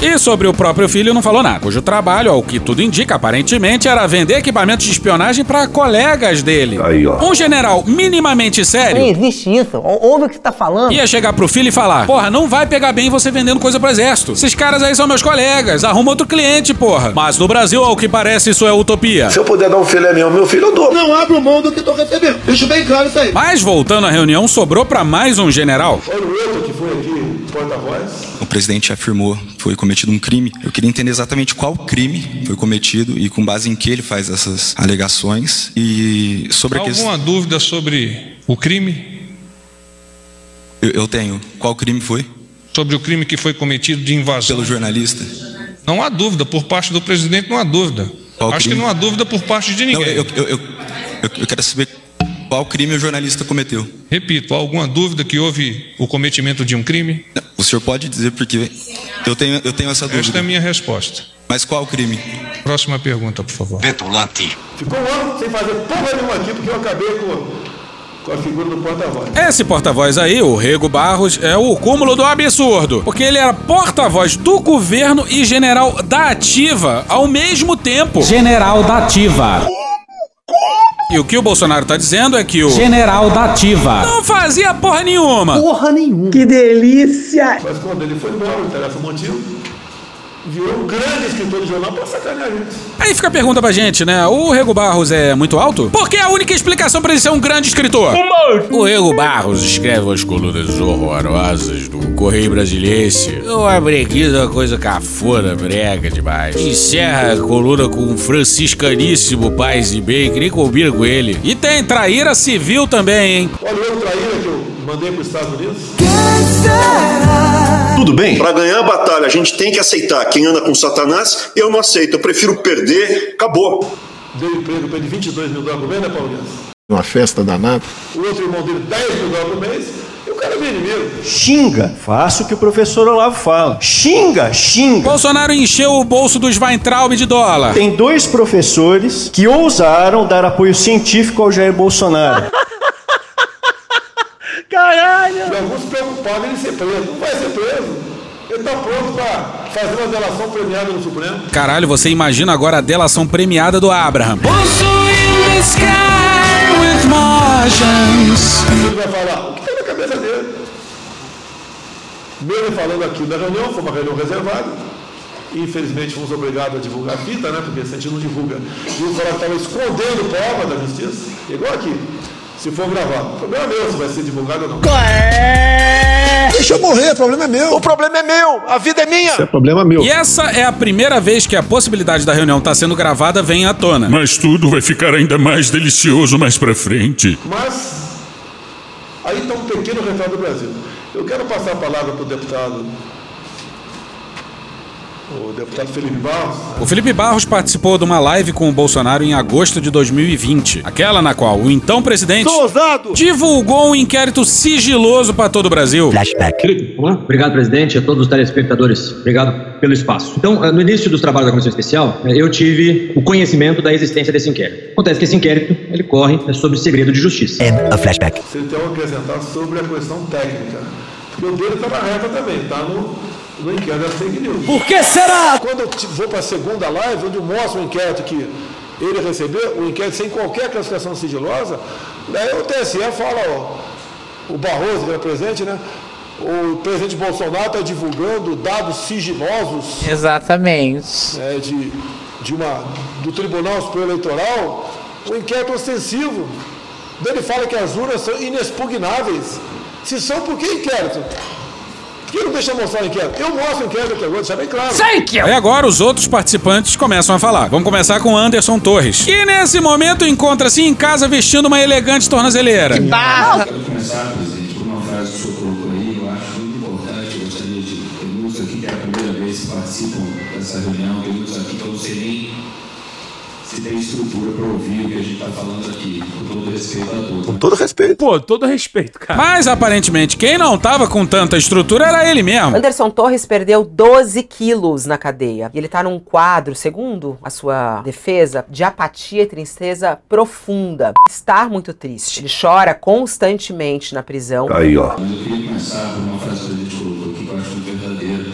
E sobre o próprio filho não falou nada, cujo trabalho, ao que tudo indica, aparentemente, era vender equipamentos de espionagem para colegas dele. Aí, ó. Um general minimamente sério Não existe isso. Ouve o que você tá falando. ia chegar pro filho e falar: Porra, não vai pegar bem você vendendo coisa pro exército. Esses caras aí são meus colegas, arruma outro cliente, porra. Mas no Brasil, ao que parece, isso é utopia. Se eu puder dar um filé meu, meu filho, eu dou. Não abro mão do que tô recebendo. Deixa bem claro isso aí. Mas voltando à reunião, sobrou pra mais um general. Olha o outro que foi aqui, porta-voz. O presidente afirmou que foi cometido um crime. Eu queria entender exatamente qual crime foi cometido e com base em que ele faz essas alegações. E sobre a questão. Alguma dúvida sobre o crime? Eu, eu tenho. Qual crime foi? Sobre o crime que foi cometido de invasão? Pelo jornalista? Não há dúvida. Por parte do presidente, não há dúvida. Qual Acho crime? que não há dúvida por parte de ninguém. Não, eu, eu, eu, eu, eu quero saber qual crime o jornalista cometeu. Repito, há alguma dúvida que houve o cometimento de um crime? O senhor pode dizer porque eu tenho, eu tenho essa dúvida. Esta é a minha resposta. Mas qual crime? Próxima pergunta, por favor. Petulante. Ficou um ano sem fazer porra nenhuma aqui, porque eu acabei com, com a figura do porta-voz. Esse porta-voz aí, o Rego Barros, é o cúmulo do absurdo. Porque ele era porta-voz do governo e general da ativa ao mesmo tempo. General da Ativa. E o que o Bolsonaro tá dizendo é que o. General da Ativa. Não fazia porra nenhuma. Porra nenhuma. Que delícia. Mas quando ele foi embora, não interessa o motivo, virou um grande escritor de jornal pra sacanear a gente. Aí fica a pergunta pra gente, né? O Rego Barros é muito alto? Porque é a única explicação pra ele ser um grande escritor. O Rego Barros escreve umas colunas horrorosas do Correio Brasiliense. Uma breguiça, uma coisa cafona, brega demais. Encerra a coluna com um franciscaníssimo paz e bem, que nem combina com ele. E tem traíra civil também, hein? Olha o outro traíra que eu mandei para os Estados Unidos. Tudo bem? Para ganhar a batalha, a gente tem que aceitar. Quem anda com Satanás, eu não aceito. Eu prefiro perder. Acabou. Deu emprego para ele 22 mil dólares por mês, né, Paulo Guedes? Uma festa danada. O outro irmão dele 10 mil dólares por mês. E o cara meu inimigo. Xinga. Faça o que o professor Olavo fala. Xinga, xinga. Bolsonaro encheu o bolso dos Weintraub de dólar. Tem dois professores que ousaram dar apoio científico ao Jair Bolsonaro. Caralho! E alguns preocupados em ser preso. Não vai ser preso. Ele está pronto para fazer uma delação premiada no Supremo. Caralho, você imagina agora a delação premiada do Abraham. Ele vai falar o que tem na cabeça dele. Mesmo falando aqui da reunião, foi uma reunião reservada. Infelizmente fomos obrigados a divulgar a fita, né? Porque se a gente não divulga, e o cara estava escondendo prova da justiça, igual aqui. Se for gravado, o problema é meu se vai ser divulgado ou não. Deixa eu morrer, o problema é meu. O problema é meu. A vida é minha. Isso é problema meu. E essa é a primeira vez que a possibilidade da reunião estar sendo gravada vem à tona. Mas tudo vai ficar ainda mais delicioso mais pra frente. Mas aí está um pequeno retrato do Brasil. Eu quero passar a palavra para o deputado, o deputado Felipe Barros. O Felipe Barros participou de uma live com o Bolsonaro em agosto de 2020. Aquela na qual o então presidente divulgou um inquérito sigiloso para todo o Brasil. Flashback. Obrigado, presidente, a todos os telespectadores. Obrigado pelo espaço. Então, eh, no início dos trabalhos da Comissão Especial, eh, eu tive o conhecimento da existência desse inquérito. Acontece que esse inquérito, ele corre eh, sobre segredo de justiça. a flashback. Você tem a acrescentar sobre a questão técnica. Porque o dele está na reta também, está no, no inquérito da fake news. Por que será? Quando eu vou para a segunda live, onde eu mostro o inquérito que ele recebeu, o inquérito sem qualquer classificação sigilosa, daí o TSE fala, ó, o Barroso, que era presente, né? O presidente Bolsonaro está divulgando dados sigilosos Exatamente. é, de, de uma, do Tribunal Superior Eleitoral, o inquérito ostensivo. Daí Ele fala que as urnas são inexpugnáveis. Se são, por que inquérito? Por que não deixa mostrar o inquérito? Eu mostro o inquérito aqui agora, deixa bem claro. Aí agora os outros participantes começam a falar. Vamos começar com Anderson Torres, que nesse momento encontra-se em casa vestindo uma elegante tornozeleira. Quero começar, presidente, por uma frase que o senhor colocou aí, eu acho muito importante, eu gostaria de ter muitos aqui que é a primeira vez que participam dessa reunião, tem muitos aqui que eu não sei nem se tem estrutura para ouvir o que a gente está falando aqui, com todo respeito a todos. Com todo respeito. Pô, todo respeito, cara. Mas aparentemente quem não tava com tanta estrutura era ele mesmo. Anderson Torres perdeu 12 quilos na cadeia. E ele tá num quadro, segundo a sua defesa, de apatia e tristeza profunda. Estar muito triste. Ele chora constantemente na prisão. Aí, ó. Mas eu queria começar por uma frase que a gente colocou aqui que eu acho muito verdadeira.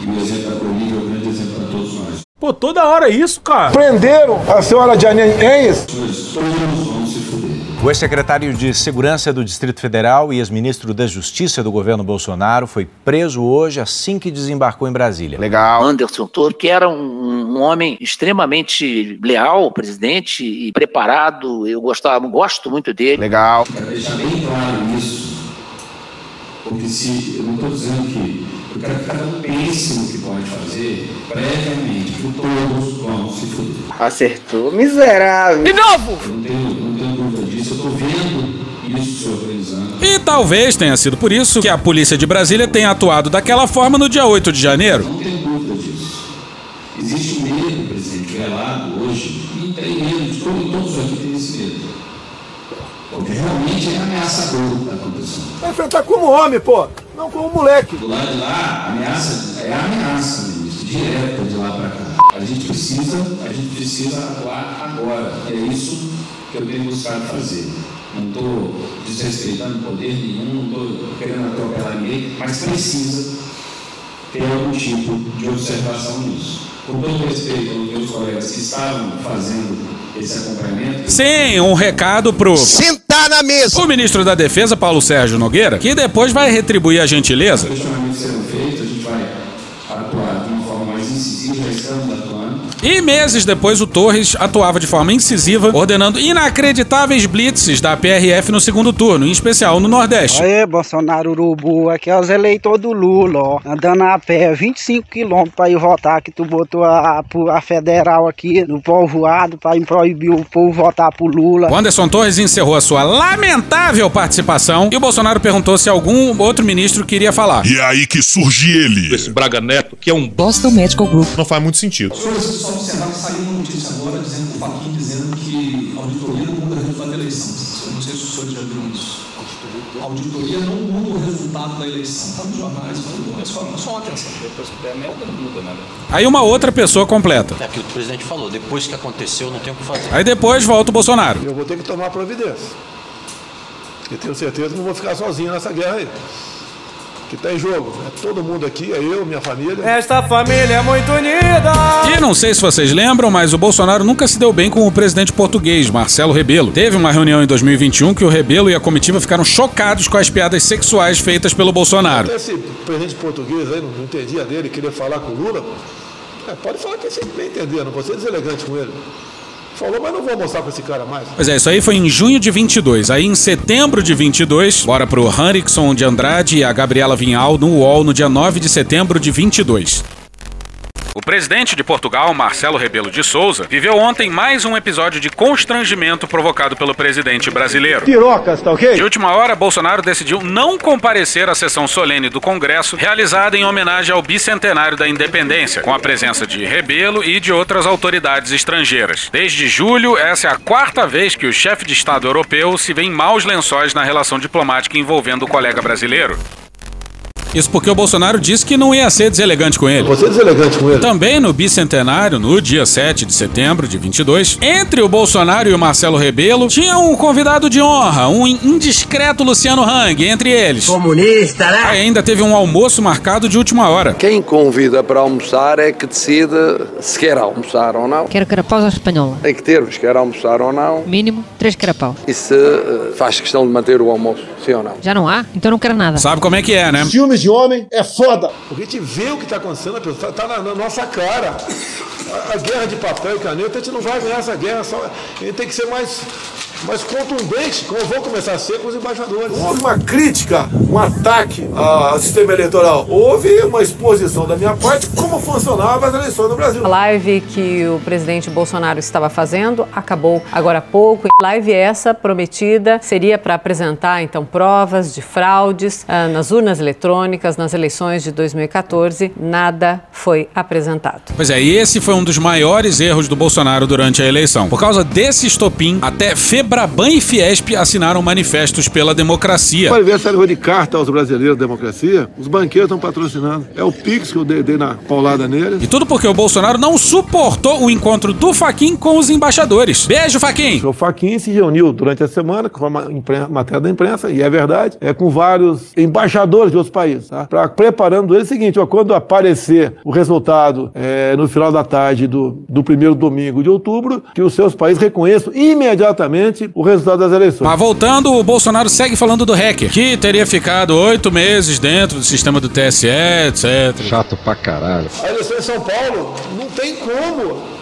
E o exemplo Bolívia é um grande exemplo para todos nós. Pô, toda hora isso, cara. Prenderam a senhora Janine Enes. Fuder. O ex-secretário de Segurança do Distrito Federal e ex-ministro da Justiça do governo Bolsonaro foi preso hoje assim que desembarcou em Brasília. Legal. Anderson Toro, que era um, um homem extremamente leal ao presidente e preparado. Eu gostava, gosto muito dele. Legal. Quero deixar bem claro isso, porque se eu não estou dizendo que eu quero que cada um pense no que pode fazer previamente, que todos vão se fuder. Acertou, miserável. De novo! Eu não tenho, não tenho dúvida disso, eu estou vendo isso se organizando. E talvez tenha sido por isso que a polícia de Brasília tenha atuado daquela forma no dia 8 de janeiro. Não tenho dúvida disso. Existe um medo, presidente, velado hoje, e tem medo, de todo- todos aqui têm esse medo. Porque realmente é ameaçador o que está acontecendo. Vai enfrentar como homem, pô. Não como moleque. Do lado de lá, ameaça é ameaça, ministro, direta de lá para cá. A gente precisa, a gente precisa atuar agora. É isso que eu tenho buscado fazer. Não estou desrespeitando poder nenhum, não estou querendo atropelar ninguém, mas precisa ter algum tipo de observação nisso. Com todo respeito aos meus colegas que estavam fazendo esse acompanhamento, Sim, um recado pro. Sentar na mesa! O ministro da Defesa, Paulo Sérgio Nogueira, que depois vai retribuir a gentileza. E meses depois, o Torres atuava de forma incisiva, ordenando inacreditáveis blitzes da PRF no segundo turno, em especial no Nordeste. Aê, Bolsonaro Urubu, aqui é os eleitores do Lula, ó. Andando a pé, 25 quilômetros pra ir votar, que tu botou a, a, a federal aqui no povoado pra proibir o povo votar pro Lula. O Anderson Torres encerrou a sua lamentável participação e o Bolsonaro perguntou se algum outro ministro queria falar. E é aí que surge ele. Esse Braga Neto, que é um Boston Medical Group. não faz muito sentido. Só observar que saiu uma notícia agora dizendo, o Faquinha dizendo que a auditoria não muda o resultado da eleição. Eu não sei se os senhores já viram isso. A auditoria não muda o resultado da eleição. Está nos jornais, mas só, só uma atenção. Depois que der merda, não muda nada. Aí uma outra pessoa completa. É que o presidente falou, depois que aconteceu, não tem o que fazer. Aí depois volta o Bolsonaro. Eu vou ter que tomar providência. E tenho certeza que não vou ficar sozinho nessa guerra aí. Que está em jogo? É todo mundo aqui, é eu, minha família. Esta família é muito unida. E não sei se vocês lembram, mas o Bolsonaro nunca se deu bem com o presidente português, Marcelo Rebelo. Teve uma reunião em 2021 que o Rebelo e a comitiva ficaram chocados com as piadas sexuais feitas pelo Bolsonaro. Até esse presidente português aí, não, não entendia dele, queria falar com o Lula. É, pode falar que você bem entender, não vou ser deselegante com ele. Falou, mas não vou almoçar com esse cara mais. Pois é, isso aí foi em junho de 22. Aí em setembro de 22, bora pro Henrickson de Andrade e a Gabriela Vinhal no UOL no dia 9 de setembro de 22. O presidente de Portugal, Marcelo Rebelo de Souza, viveu ontem mais um episódio de constrangimento provocado pelo presidente brasileiro. Pirocas, tá ok? De última hora, Bolsonaro decidiu não comparecer à sessão solene do Congresso, realizada em homenagem ao bicentenário da independência, com a presença de Rebelo e de outras autoridades estrangeiras. Desde julho, essa é a quarta vez que o chefe de Estado europeu se vê em maus lençóis na relação diplomática envolvendo o colega brasileiro. Isso porque o Bolsonaro disse que não ia ser deselegante com ele. Vou ser deselegante com ele. Também no bicentenário, no dia 7 de setembro de 22, entre o Bolsonaro e o Marcelo Rebelo, tinha um convidado de honra, um indiscreto Luciano Hang, entre eles. Comunista, né? Aí ainda teve um almoço marcado de última hora. Quem convida para almoçar é que decide se quer almoçar ou não. Quero carapaus à espanhola. Tem que ter, se quer almoçar ou não. Mínimo, três carapaus. E se eh, faz questão de manter o almoço, sim ou não. Já não há? Então não quero nada. Sabe como é que é, né? De homem é foda. Porque a gente vê o que está acontecendo, a pessoa está na, na nossa cara. A, a guerra de papel e caneta, a gente não vai ganhar essa guerra. Só, a gente tem que ser mais, mais contundente, como vou começar a ser com os embaixadores. Houve uma crítica, um ataque ao sistema eleitoral. Houve uma exposição da minha parte como funcionava as eleições no Brasil. A live que o presidente Bolsonaro estava fazendo acabou agora há pouco. Live essa prometida seria para apresentar então provas de fraudes ah, nas urnas eletrônicas nas eleições de 2014. Nada foi apresentado. Pois é, e esse foi um dos maiores erros do Bolsonaro durante a eleição. Por causa desse estopim, até fevereiro Febraban e Fiesp assinaram manifestos pela democracia. O aniversário de carta aos brasileiros da democracia, os banqueiros estão patrocinando. É o Pix que eu dei, dei na paulada neles. E tudo porque o Bolsonaro não suportou o encontro do Faquin com os embaixadores. Beijo, Faquin! O Faquin se reuniu durante a semana com a ma- impren- matéria da imprensa, e é verdade, é com vários embaixadores de outros países, tá? Pra, preparando ele o seguinte, ó, quando aparecer o resultado é, no final da tarde do, do primeiro domingo de outubro, que os seus países reconheçam imediatamente o resultado das eleições. Mas voltando, o Bolsonaro segue falando do hacker, que teria ficado oito meses dentro do sistema do TSE, etc. Chato pra caralho. A eleição em São Paulo não tem como.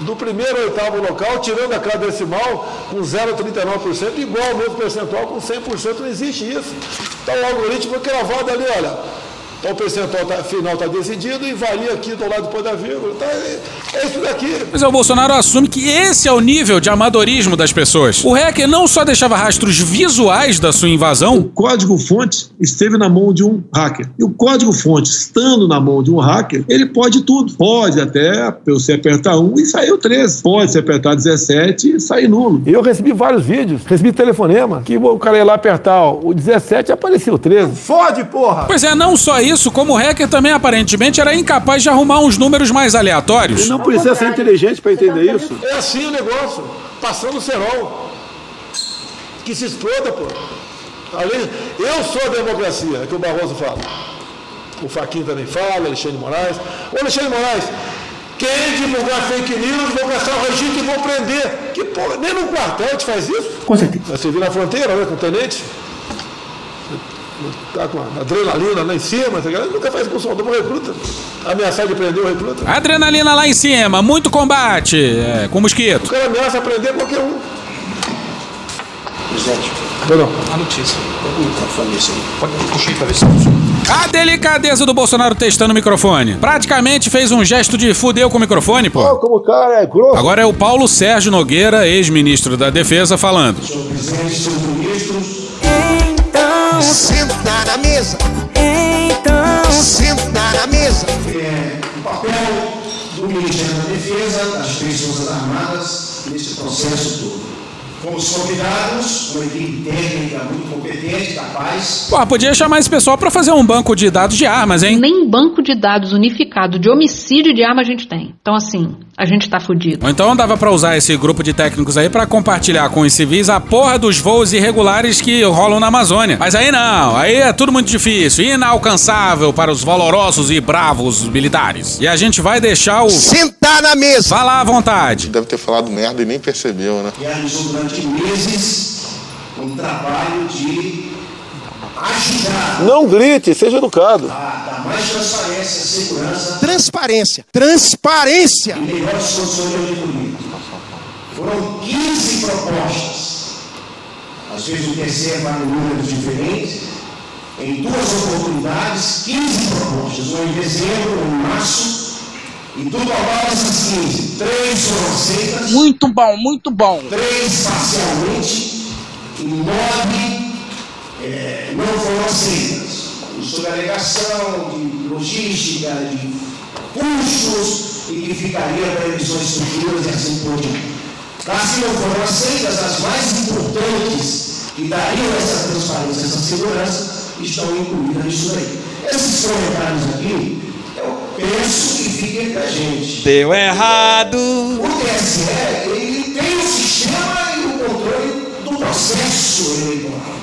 Do primeiro ao oitavo local, tirando a cada decimal, com 0,39%, igual ao mesmo percentual, com 100%, não existe isso. Então o algoritmo foi cravado ali, olha. Então o percentual tá- final está decidido e varia aqui do lado depois da vírgula. Tá, é, é isso daqui. Mas é, o Bolsonaro assume que esse é o nível de amadorismo das pessoas. O hacker não só deixava rastros visuais da sua invasão, O código-fonte esteve na mão de um hacker. E o código-fonte, estando na mão de um hacker, ele pode tudo. Pode até você apertar um e sair o 13. Pode se apertar 17 e sair nulo. Eu recebi vários vídeos, recebi telefonema, que o cara ia lá apertar ó, o 17 e aparecia o 13. Fode, porra! Pois é, não só isso, como o hacker também aparentemente era incapaz de arrumar uns números mais aleatórios. Ele não precisa ser inteligente para entender isso. É assim o negócio, passando o cerol. Que se exploda, pô. Além, eu sou a democracia, é que o Barroso fala. O Faquinho também fala, Alexandre Moraes. Ô Alexandre Moraes, quem divulgar fake news, vou gastar o registro e vou prender. Que porra, nem no quartel te faz isso. Com certeza. Você viu na fronteira, né, com o tenente? Tá com a adrenalina lá em cima, tá ligado? nunca faz com o soldado, um recruta. Ameaçar de prender o recruta. Adrenalina lá em cima, muito combate, é, com O mosquito. cara ameaça prender qualquer um. Presidente, Não, a notícia. Pega o microfone desse aí. Pode puxar pra ver se A delicadeza do Bolsonaro testando o microfone. Praticamente fez um gesto de fudeu com o microfone, pô. como o cara é grosso. Agora é o Paulo Sérgio Nogueira, ex-ministro da Defesa, falando. Senhor presidente, senhores ministros, Então, senta na mesa. Então, senta na mesa. é, o papel do Ministério da Defesa, das Forças Armadas, nesse processo todo. Fomos convidados, uma equipe técnica muito competente, capaz, Pô, podia chamar esse pessoal pra fazer um banco de dados de armas, hein? Nem banco de dados unificado de homicídio de arma a gente tem. Então, assim, a gente tá fudido. Ou então dava pra usar esse grupo de técnicos aí pra compartilhar com os civis a porra dos voos irregulares que rolam na Amazônia. Mas aí não, aí é tudo muito difícil, inalcançável para os valorosos e bravos militares. E a gente vai deixar o. Sentar na mesa! Falar à vontade. Deve ter falado merda e nem percebeu, né? realizou durante meses um trabalho de ajudar Não grite, seja educado. a dar mais transparência, segurança Transparência. Transparência. e melhores condições de auditoria. Foram 15 propostas. Às vezes o TCE vai em números diferentes. Em duas oportunidades, 15 propostas. Uma em dezembro, uma em março. Muito bom, muito bom. três parcialmente e nove eh, não foram aceitas. Sob alegação de logística, de custos e que ficaria para eleições futuras e assim por diante. As que não foram aceitas, as mais importantes que dariam essa transparência, essa segurança, estão incluídas nisso daí. Esses comentários aqui, eu penso que fiquem entre a gente. Deu errado. O TSE, ele tem o sistema e o controle do processo eleitoral.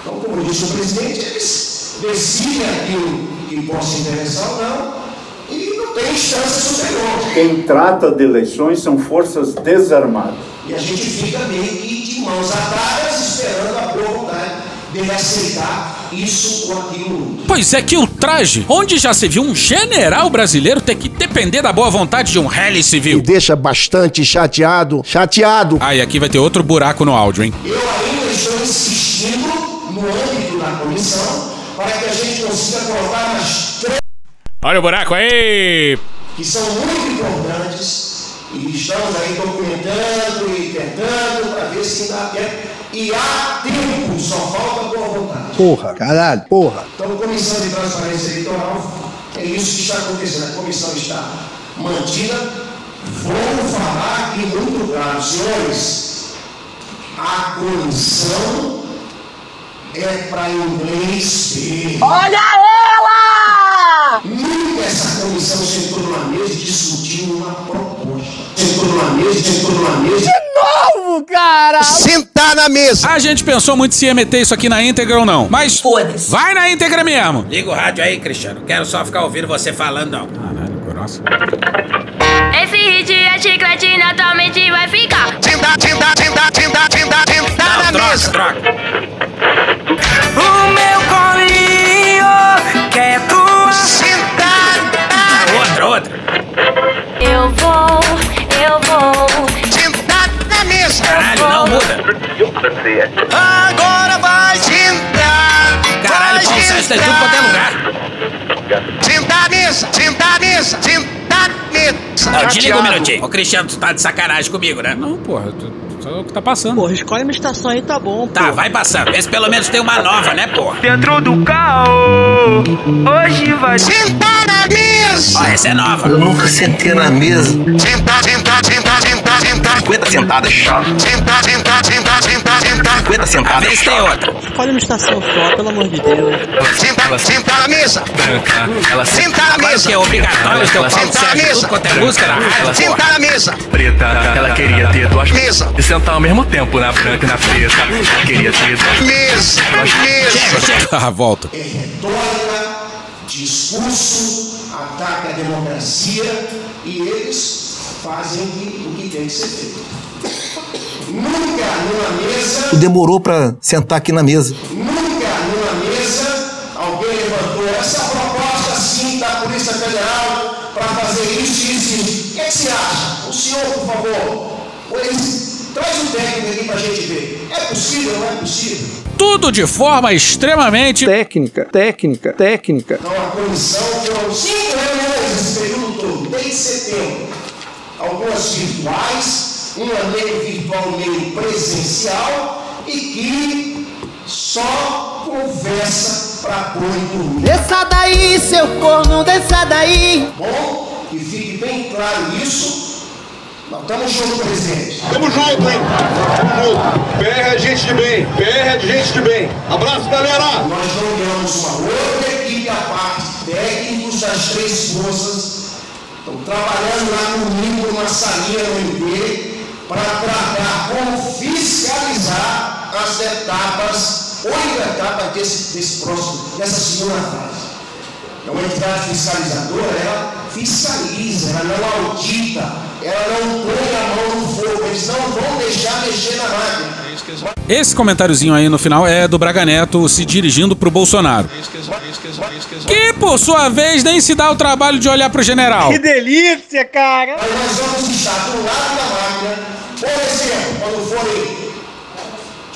Então, como disse o presidente, eles decidem aquilo que possa interessar ou não e não tem instância superior. Quem trata de eleições são forças desarmadas. E a gente fica meio que de mãos atadas esperando a vontade dele aceitar isso ou aquilo. Pois é que o traje, onde já se viu um general brasileiro ter que depender da boa vontade de um rally civil. Me deixa bastante chateado. Chateado. Ah, e aqui vai ter outro buraco no áudio, hein? Eu ainda estou insistindo no âmbito da comissão para que a gente consiga colocar as três Olha o buraco aí! que são muito importantes e estamos aí documentando e tentando para ver se dá tempo. E há tempo, só falta boa vontade. Porra, caralho, porra. Então, Comissão de Transparência Eleitoral, é isso que está acontecendo. A comissão está mantida. Vou falar aqui muito claro, senhores, A condição é para inglês ver. Olha ela! Nunca essa comissão sentou numa mesa e discutiu uma proposta. Sentou numa mesa, sentou numa mesa. De novo, cara! Sentar na mesa! A gente pensou muito se ia meter isso aqui na íntegra ou não, mas. Foda-se. Vai na íntegra mesmo! Liga o rádio aí, Cristiano. Quero só ficar ouvindo você falando, não. Caralho, grossa. Esse hit é chiclete, naturalmente vai ficar. Senta, senta, senta, senta, senta, senta na Troca, mesa! troca. O meu colinho quer tua. Sentar Outra, outra. Eu vou, eu vou. Sentar na mesa! Caralho, não muda. Agora vai sentar! Caralho, Sérgio tá em tudo quanto é lugar. Na mesa! Sentar mesa! Sentar mesa! Não, desliga um Chateado. minutinho. Ô, Cristiano, tu tá de sacanagem comigo, né? Não, porra, tu- só o que tá passando. Porra, escolhe uma estação aí, tá bom. Tá, vai passando. Vê se pelo menos tem uma nova, né, porra? Dentro do carro, hoje vai Sentar na mesa! Ó, essa é nova. nunca sentei na mesa. Sentar, sentar, sentar, sentar, sentar. 50 sentadas. Sentar, sentar, sentar, sentar, sentar. 50 A sentadas vez tem outra. Escolhe uma estação só, pelo amor de Deus. Sentar, sentar na mesa! Ela Sentar na mesa! que é obrigatório na Sérgio mesa! tudo quanto é música na rádio. Sentar na mesa! preta, ela queria ter duas Mesa! Sentar ao mesmo tempo na branca e na preta. Queria ter duas Mesa! Mesa! Ah, volta. É retórica, discurso, ataque à democracia e eles fazem o que- o tem que ser feito. Nunca numa mesa, Demorou pra sentar aqui na mesa. nunca numa mesa, alguém levantou essa proposta sim da Polícia Federal para fazer isso e isso. O que, é que você acha? O senhor, por favor, pois, traz um técnico aqui pra gente ver. É possível, não é possível? Tudo de forma extremamente. Técnica, técnica, técnica. Então a comissão foram cinco reuniões esse período todo, desde setembro. Algumas virtuais, uma meio virtual, meio presencial, e que só conversa para pôr em dormir. Desça daí, seu corno, desça daí. Bom, que fique bem claro isso. Nós estamos juntos, presidente. Tamo junto, hein? Tamo junto. PR é gente de bem. PR é gente de bem. Abraço, galera! Nós nomeamos uma outra equipe à parte, técnicos das três forças, estão trabalhando lá comigo numa salinha no MP, para tratar como fiscalizar as etapas, oito etapas desse, desse próximo, dessa segunda fase. É uma entidade fiscalizadora, ela fiscaliza, ela não audita, ela não põe a mão no fogo, eles não vão deixar mexer na máquina. Esse comentáriozinho aí no final é do Braga Neto se dirigindo pro Bolsonaro. Que, por sua vez, nem se dá o trabalho de olhar pro general. Que delícia, cara! Aí nós vamos estar do lado da máquina, por exemplo, quando forem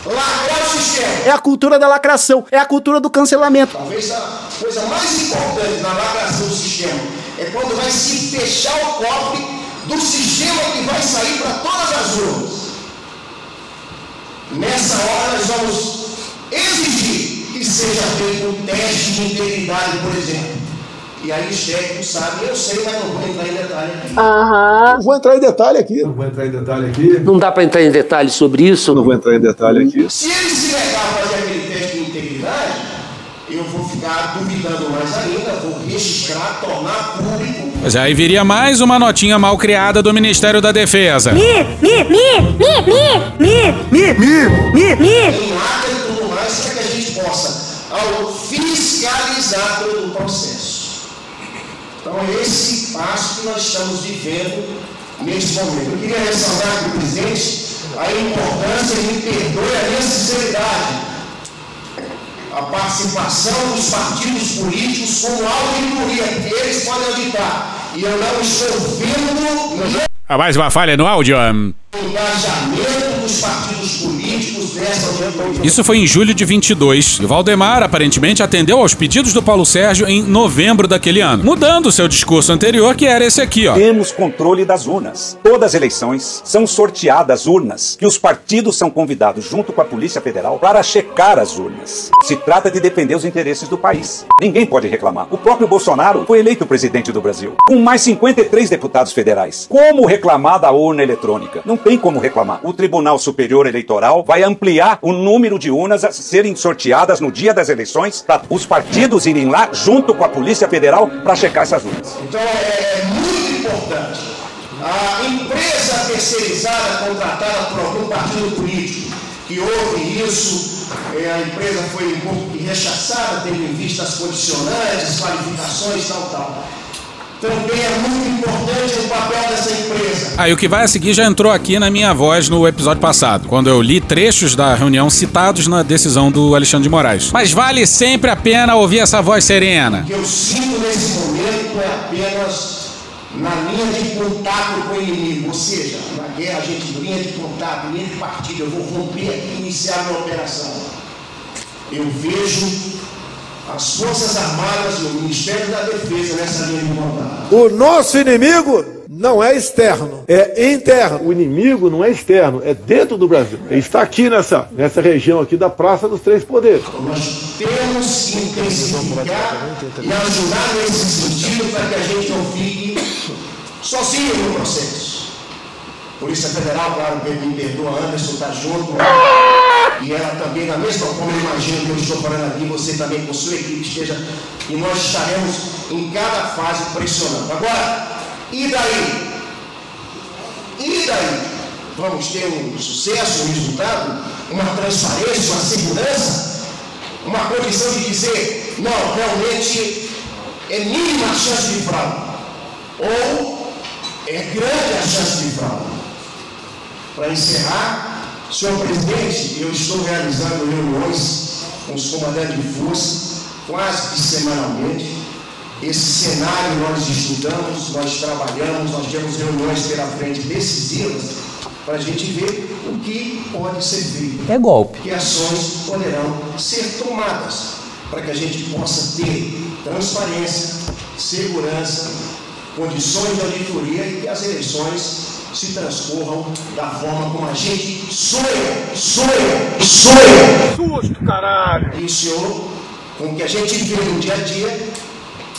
lacrar o sistema. É a cultura da lacração, é a cultura do cancelamento. Talvez a coisa mais importante na lacração do sistema é quando vai se fechar o cofre do sistema que vai sair para todas as urnas. Nessa hora nós vamos exigir que seja feito um teste de integridade, por exemplo. E aí os técnicos sabem, eu sei, mas não vou entrar em detalhe aqui. Não vou entrar em detalhe aqui. Não vou entrar em detalhe aqui. Não dá pra entrar em detalhes sobre isso. Não vou entrar em detalhe aqui. Se ele se negar a fazer aquele teste de integridade, eu vou ficar duvidando mais ainda, vou registrar, tornar público. Mas aí viria mais uma notinha mal criada do Ministério da Defesa. Mi, mi, mi, mi, mi, mi, mi, mi, mi. Em ata e tudo mais, para que a gente possa ao fiscalizar todo o processo. Então esse passo que nós estamos vivendo neste momento. Eu queria ressaltar aqui, presidente, a importância e me perdoe a minha sinceridade a participação dos partidos políticos como auditoria, que eles podem auditar. E eu não estou vendo Ah, mais uma falha no áudio. Isso foi em julho de 22. E Valdemar aparentemente atendeu aos pedidos do Paulo Sérgio em novembro daquele ano, mudando seu discurso anterior, que era esse aqui, ó. Temos controle das urnas. Todas as eleições são sorteadas urnas, que os partidos são convidados junto com a Polícia Federal para checar as urnas. Se trata de defender os interesses do país. Ninguém pode reclamar. O próprio Bolsonaro foi eleito presidente do Brasil, com mais 53 deputados federais. Como reclamar da urna eletrônica? Não tem como reclamar. O Tribunal Superior Eleitoral vai ampliar o número de urnas a serem sorteadas no dia das eleições para os partidos irem lá junto com a Polícia Federal para checar essas urnas. Então é muito importante. A empresa terceirizada contratada por algum partido político que houve isso, é, a empresa foi um pouco rechaçada, tendo em vista as condicionantes, qualificações, tal, tal. Também é muito importante o papel dessa empresa. Aí o que vai a seguir já entrou aqui na minha voz no episódio passado, quando eu li trechos da reunião citados na decisão do Alexandre de Moraes. Mas vale sempre a pena ouvir essa voz serena. O que eu sinto nesse momento é apenas na linha de contato com o inimigo, ou seja, na guerra a gente linha de contato, linha de partida, eu vou romper aqui e iniciar a minha operação. Eu vejo as Forças Armadas e o Ministério da Defesa nessa linha de contato. O nosso inimigo não é externo, é interno. O inimigo não é externo, é dentro do Brasil. Ele está aqui nessa, nessa região aqui da Praça dos Três Poderes. Nós temos que intensificar e ajudar nesse sentido para que a gente não fique sozinho no processo. Polícia Federal, claro, me perdoa, Anderson está junto. E ela também, da mesma forma, eu imagino que eu estou falando aqui, você também com sua equipe esteja, e nós estaremos em cada fase pressionando. Agora, e daí? E daí? Vamos ter um sucesso, um resultado, uma transparência, uma segurança, uma condição de dizer, não, realmente é mínima a chance de fraude. Ou é grande a chance de fraude. Para encerrar, senhor presidente, eu estou realizando reuniões com os comandantes de força, quase que semanalmente. Esse cenário nós estudamos, nós trabalhamos, nós temos reuniões pela frente decisivas para a gente ver o que pode ser feito. É golpe. Que ações poderão ser tomadas para que a gente possa ter transparência, segurança, condições de auditoria e que as eleições se transcorram da forma como a gente sonha, sonha, sonha. Susto, caralho! E o senhor, com o que a gente vê no dia a dia,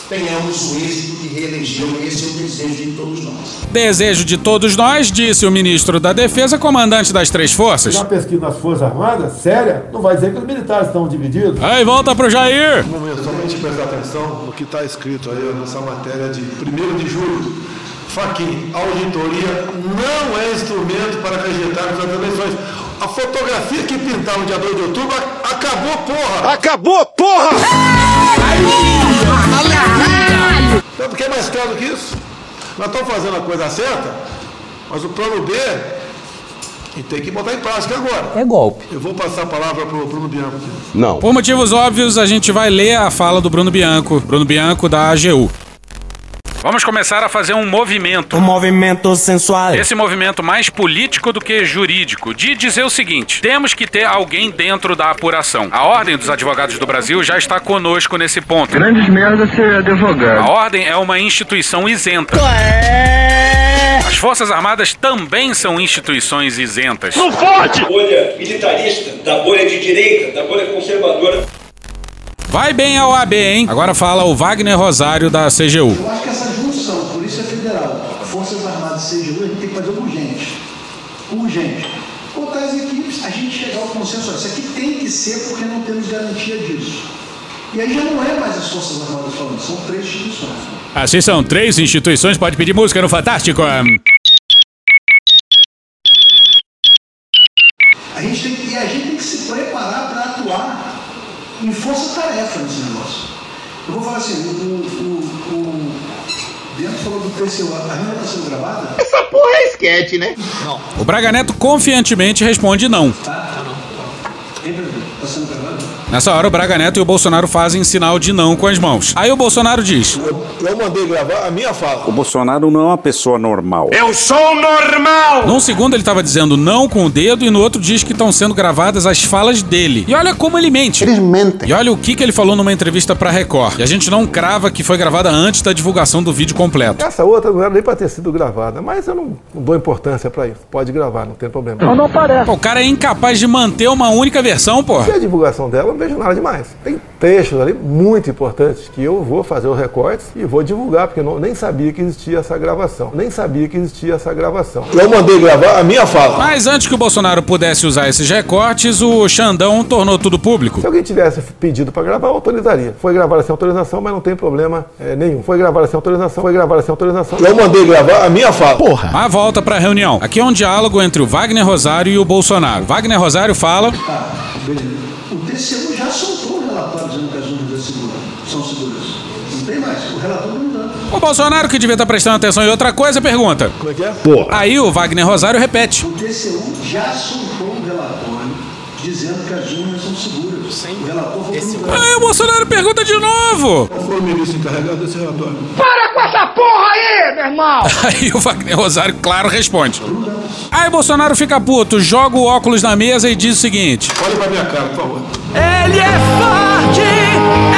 tenhamos o êxito de reelegê-lo. Esse é o desejo de todos nós. Desejo de todos nós, disse o ministro da Defesa, comandante das três forças. Uma pesquisa nas Forças Armadas, séria, não vai dizer que os militares estão divididos. Aí, volta pro Jair! Um momento, somente prestar atenção no que está escrito aí nessa matéria de 1 de julho. Faquin, auditoria não é instrumento para rejetarmos as eleições. A fotografia que pintaram dia 2 de outubro acabou, porra! Acabou, porra! Não, porque é mais claro do que isso. Nós estamos fazendo a coisa certa, mas o plano B e tem que botar em prática agora. É golpe. Eu vou passar a palavra para o Bruno Bianco aqui. Não. Por motivos óbvios, a gente vai ler a fala do Bruno Bianco, Bruno Bianco da AGU. Vamos começar a fazer um movimento. Um movimento sensual. Esse movimento mais político do que jurídico, de dizer o seguinte: temos que ter alguém dentro da apuração. A Ordem dos Advogados do Brasil já está conosco nesse ponto. Grandes merda ser advogado. A Ordem é uma instituição isenta. As Forças Armadas também são instituições isentas. Não fode! Bolha militarista, da bolha de direita, da bolha conservadora. Vai bem a OAB, hein? Agora fala o Wagner Rosário da CGU. Eu acho que essa CGU, a gente tem que fazer urgente. Urgente. Botar as equipes, a gente chegar ao consenso. Isso aqui tem que ser porque não temos garantia disso. E aí já não é mais as Forças Armadas falando, são três instituições. Assim são três instituições, pode pedir música no Fantástico. A gente tem que, e a gente tem que se preparar para atuar em força-tarefa nesse negócio. Eu vou falar assim, o, o, o Dentro falou do TCU, a reunião está sendo gravada? Essa porra é esquete, né? Não. O Braga Neto confiantemente responde não. Tá, tá não. Está sendo gravado? Nessa hora, o Braga Neto e o Bolsonaro fazem sinal de não com as mãos. Aí o Bolsonaro diz: Eu, eu mandei gravar a minha fala. O Bolsonaro não é uma pessoa normal. Eu sou normal! Num segundo ele estava dizendo não com o dedo e no outro diz que estão sendo gravadas as falas dele. E olha como ele mente. Eles mentem. E olha o que, que ele falou numa entrevista pra Record. E a gente não crava que foi gravada antes da divulgação do vídeo completo. Essa outra não era nem para ter sido gravada, mas eu não, não dou importância para isso. Pode gravar, não tem problema. Não, não parece. Pô, o cara é incapaz de manter uma única versão, pô. E a divulgação dela vejo nada demais. Tem trechos ali muito importantes que eu vou fazer os recortes e vou divulgar, porque eu não, nem sabia que existia essa gravação. Nem sabia que existia essa gravação. Eu mandei gravar a minha fala. Mas antes que o Bolsonaro pudesse usar esses recortes, o Xandão tornou tudo público. Se alguém tivesse pedido para gravar, eu autorizaria. Foi gravar sem autorização, mas não tem problema é, nenhum. Foi gravar sem autorização, foi gravar sem autorização. Eu mandei gravar a minha fala. Porra. A volta pra reunião. Aqui é um diálogo entre o Wagner Rosário e o Bolsonaro. Wagner Rosário fala. Beleza. O TCU já soltou um relatório dizendo que as urnas seguras, são seguras. Não tem mais. O relator não dá. O Bolsonaro, que devia estar prestando atenção em outra coisa, pergunta. Como é que é? Porra. Aí o Wagner Rosário repete. O TCU já soltou um relatório dizendo que as urnas são seguras. O relator falou dá. Aí o Bolsonaro pergunta de novo. Qual foi o ministro encarregado desse relatório? Para com essa porra aí, meu irmão! Aí o Wagner Rosário, claro, responde. Aí Bolsonaro fica puto, joga o óculos na mesa e diz o seguinte: Olha pra minha cara, por favor. Ele é forte, é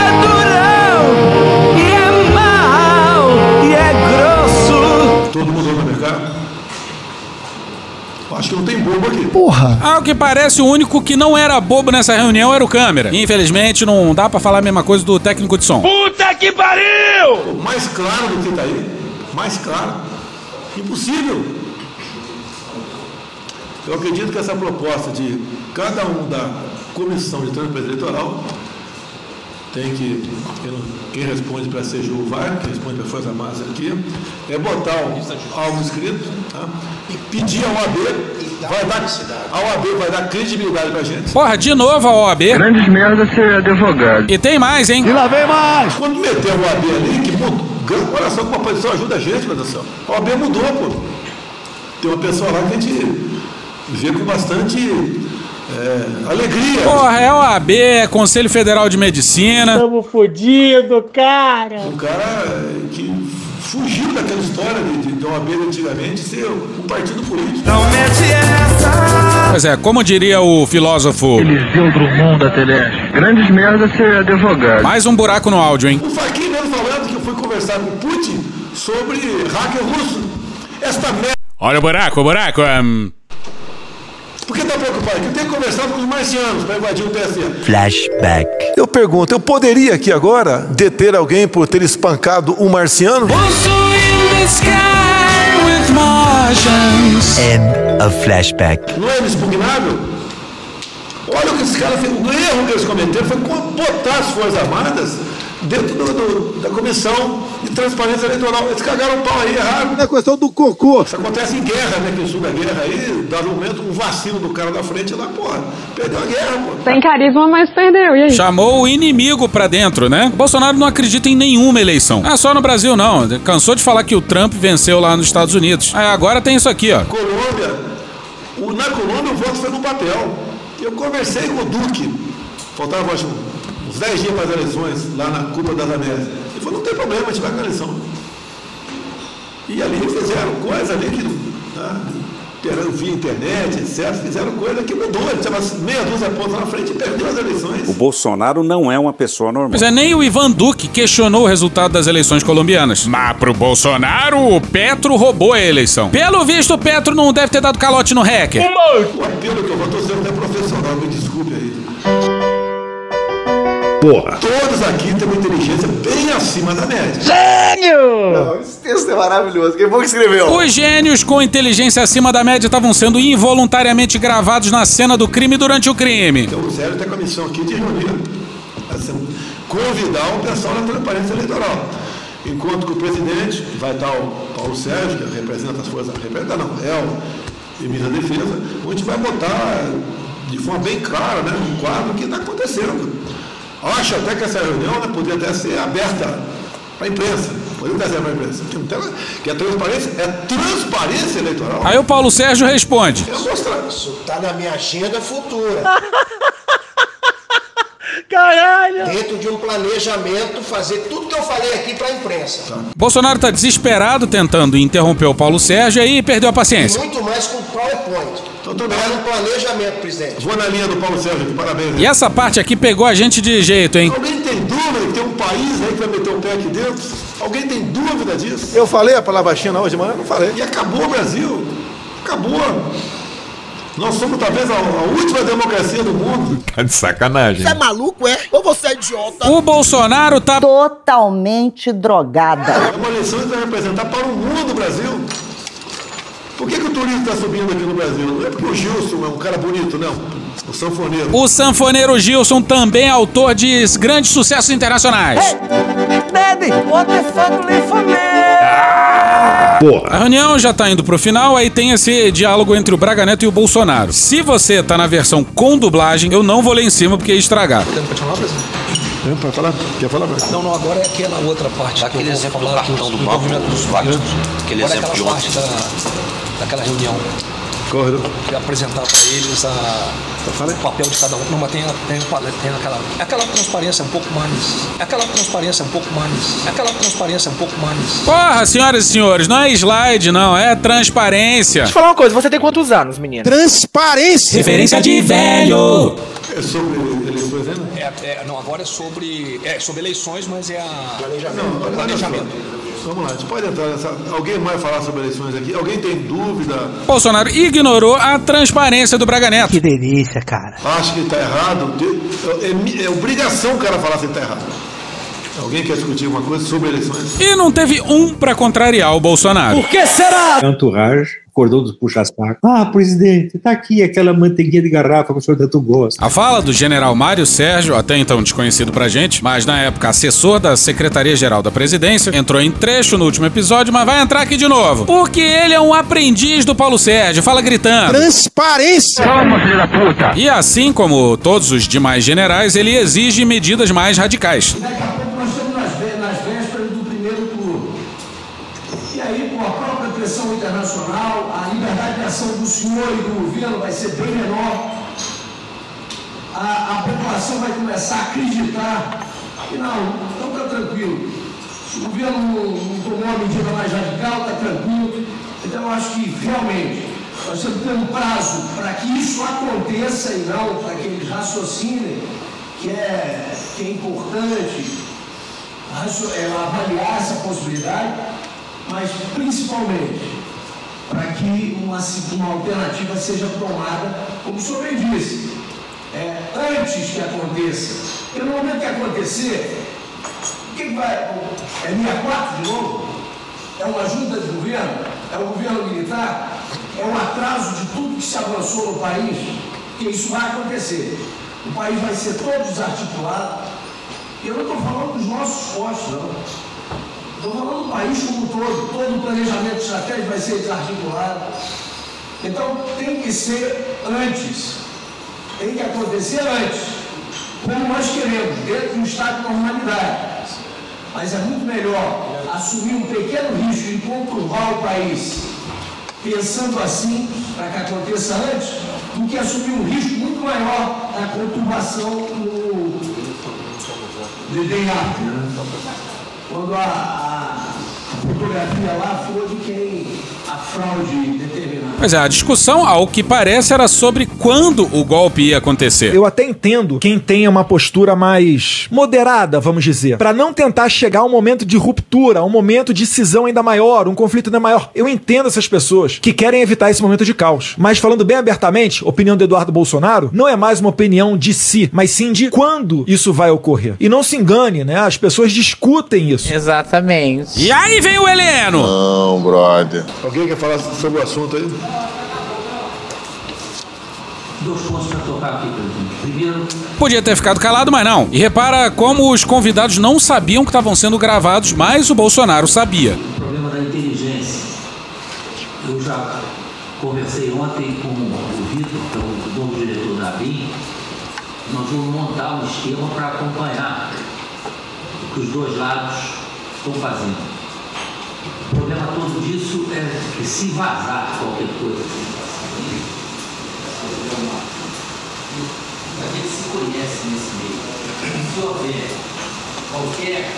Acho que não tem bobo aqui. Porra. Ao que parece, o único que não era bobo nessa reunião era o câmera. Infelizmente, não dá pra falar a mesma coisa do técnico de som. Puta que pariu! Mais claro do que tá aí. Mais claro. Impossível. Eu acredito que essa proposta de cada um da comissão de transparência eleitoral tem que, quem responde para a CGU vai, quem responde para a Força Armadas aqui, é botar um- algo escrito tá? e pedir ao OAB, vai dar, a OAB vai dar credibilidade para a gente. Porra, de novo a OAB. Grandes merda ser advogado. E tem mais, hein? E lá vem mais! Quando meteu o OAB ali, que mudou, olha só como a posição ajuda a gente, produção. A OAB mudou, pô. Tem uma pessoa lá que a gente vê com bastante é, alegria. Porra, é OAB, é Conselho Federal de Medicina. Tamo fudido, cara. Um cara que fugiu daquela história de, de, OAB antigamente ser um partido político. Não mete essa! Pois é, como diria o filósofo. Eliseu Drummond da Teleste. Grandes merda ser advogado. Mais um buraco no áudio, hein? O Faquin mesmo falando que eu fui conversar com o Putin sobre hacker russo. Esta merda. Olha o buraco, o buraco. Por que preocupado? Que eu tenho conversado com os marcianos para invadir o TSE. Flashback. Eu pergunto, eu poderia aqui agora deter alguém por ter espancado um marciano? End of flashback. Não é inexpugnável? Olha o que esses caras fez. O erro que eles cometeram foi botar as Forças Armadas dentro do- do- da comissão de transparência eleitoral. Eles cagaram o pau aí, erraram. É questão do cocô. Isso acontece em guerra, né? Que no sul da guerra aí, dava um momento, um vacilo do cara da frente lá, porra, perdeu a guerra, pô. Tem carisma, mas perdeu. E aí? Chamou o inimigo pra dentro, né? Bolsonaro não acredita em nenhuma eleição. Ah, só no Brasil não. Cansou de falar que o Trump venceu lá nos Estados Unidos. Ah, agora tem isso aqui, ó. Colômbia, o- na Colômbia o voto foi no papel. Eu conversei com o Duque, faltava acho, uns 10 dias para as eleições, lá na Cúpula das Américas. Ele falou, não tem problema, a gente vai com a eleição. E ali fizeram coisa ali que, tá, perdendo via internet, etc., fizeram coisa que mudou. Ele tinha meia dúzia pontos na frente e perdeu as eleições. O Bolsonaro não é uma pessoa normal. Pois é, nem o Ivan Duque questionou o resultado das eleições colombianas. Mas pro Bolsonaro, o Petro roubou a eleição. Pelo visto, o Petro não deve ter dado calote no hacker. O apelo que eu vou, estou sendo até profissional, me desculpe aí. Porra. Todos aqui têm uma inteligência bem acima da média. Gênio! esse texto é maravilhoso. Quem foi que escreveu? Os gênios com inteligência acima da média estavam sendo involuntariamente gravados na cena do crime durante o crime. Então, o Sérgio tem com a missão aqui de reunir, assim, convidar o pessoal da transparência eleitoral. Enquanto que o presidente, vai estar o Paulo Sérgio, que representa as forças, representa não, é o ministro da Defesa, onde a gente vai botar de forma bem clara né, um quadro que está acontecendo. Acho até que essa reunião né, poderia até ser aberta para a imprensa. Poderia até ser para a imprensa. Que, tem, que a transparência é transparência eleitoral. Aí o Paulo Sérgio responde. É. Isso tá na minha agenda futura. Caralho! Dentro de um planejamento, fazer tudo que eu falei aqui para a imprensa. Bolsonaro tá desesperado tentando interromper o Paulo Sérgio aí perdeu a paciência. Muito mais com Tô Tá no planejamento, presidente. Vou na linha do Paulo Sérgio aqui, parabéns. E essa parte aqui pegou a gente de jeito, hein? Alguém tem dúvida que tem um país aí que vai meter o pé aqui dentro? Alguém tem dúvida disso? Eu falei a palavra China hoje de manhã? Não falei. E acabou o Brasil. Acabou. Nós somos talvez a, a última democracia do mundo. Tá de sacanagem. Você é maluco, é? Ou você é idiota? O Bolsonaro tá totalmente drogada. É uma eleição que vai representar para o mundo o Brasil. Por que, que o turismo está subindo aqui no Brasil? Não é porque o Gilson é um cara bonito, não. O sanfoneiro. O sanfoneiro Gilson também é autor de grandes sucessos internacionais. Daddy, what the fuck live for me? A reunião já tá indo pro final, aí tem esse diálogo entre o Braga Neto e o Bolsonaro. Se você tá na versão com dublagem, eu não vou ler em cima porque ia estragar. Quer falar? Quer falar? Não, não, agora é aquela outra parte. Aquele que exemplo do cartão do do banco, dos dos vários. Aquele Agora exemplo de aquela ontem. parte da, daquela reunião. Corredor. Que apresentar para eles a, o papel de cada um. Não, mas tem, tem, tem aquela, aquela transparência um pouco mais. Aquela transparência um pouco mais. Aquela transparência um pouco mais. Porra, senhoras e senhores, não é slide, não, é transparência. Deixa eu falar uma coisa, você tem quantos anos, menino? Transparência! Referência de velho. É sobre eleições ainda? É, é, não, agora é sobre, é sobre eleições, mas é a. Não, planejamento. Vamos lá, a gente pode entrar nessa. Alguém vai falar sobre eleições aqui? Alguém tem dúvida? Bolsonaro ignorou a transparência do Braga Neto. Que delícia, cara. Acha que está errado? É, é é obrigação o cara falar se está errado. Alguém quer discutir alguma coisa sobre eleições? E não teve um pra contrariar o Bolsonaro. que será? Entourage, acordou dos puxa-saco. Ah, presidente, tá aqui aquela manteiguinha de garrafa que o senhor tanto gosta. A fala do general Mário Sérgio, até então desconhecido pra gente, mas na época assessor da Secretaria-Geral da Presidência, entrou em trecho no último episódio, mas vai entrar aqui de novo. Porque ele é um aprendiz do Paulo Sérgio, fala gritando. Transparência! Calma, filho da puta! E assim como todos os demais generais, ele exige medidas mais radicais. Daqui a pouco nós estamos nas, vé- nas vésperas do primeiro turno. E aí, com a própria pressão internacional, a liberdade de ação do senhor e do governo vai ser bem menor. A, a população vai começar a acreditar que não, então está tranquilo. Se o governo não, tomou uma medida mais radical, está tranquilo. Então eu acho que realmente nós temos um prazo para que isso aconteça e não para que eles raciocinem que é, que é importante é, avaliar essa possibilidade, mas principalmente para que uma, uma alternativa seja tomada, como o senhor bem disse, é, antes que aconteça. Porque no momento que acontecer, o que, vai. É 64 de novo? É uma junta de governo? É o governo militar? É um atraso de tudo que se avançou no país? Porque isso vai acontecer. O país vai ser todo desarticulado. E eu não estou falando dos nossos postos, não. Estou falando do país como um todo. Todo o planejamento estratégico vai ser desarticulado. Então tem que ser antes. Tem que acontecer antes. Como nós queremos, dentro de um estado de normalidade. Mas é muito melhor assumir um pequeno risco e conturbar o país pensando assim, para que aconteça antes, do que assumir um risco muito maior na conturbação no. Né? Quando a, a fotografia lá for de quem a fraude determinada. Pois é, a discussão, ao que parece, era sobre quando o golpe ia acontecer. Eu até entendo quem tenha uma postura mais moderada, vamos dizer, Pra não tentar chegar a um momento de ruptura, a um momento de cisão ainda maior, um conflito ainda maior. Eu entendo essas pessoas que querem evitar esse momento de caos. Mas falando bem abertamente, opinião do Eduardo Bolsonaro não é mais uma opinião de si, mas sim de quando isso vai ocorrer. E não se engane, né? As pessoas discutem isso. Exatamente. E aí vem o Heleno. Não, brother. Alguém quer falar sobre o assunto aí? Dois pontos para tocar aqui, presidente. Primeiro, Podia ter ficado calado, mas não. E repara como os convidados não sabiam que estavam sendo gravados, mas o Bolsonaro sabia. o problema da inteligência. Eu já conversei ontem com o Vitor, que é o novo diretor da ABIN. Nós vamos montar um esquema para acompanhar o que os dois lados estão fazendo. Todo disso é que se vazar qualquer coisa, a gente se conhece nesse meio. Se houver qualquer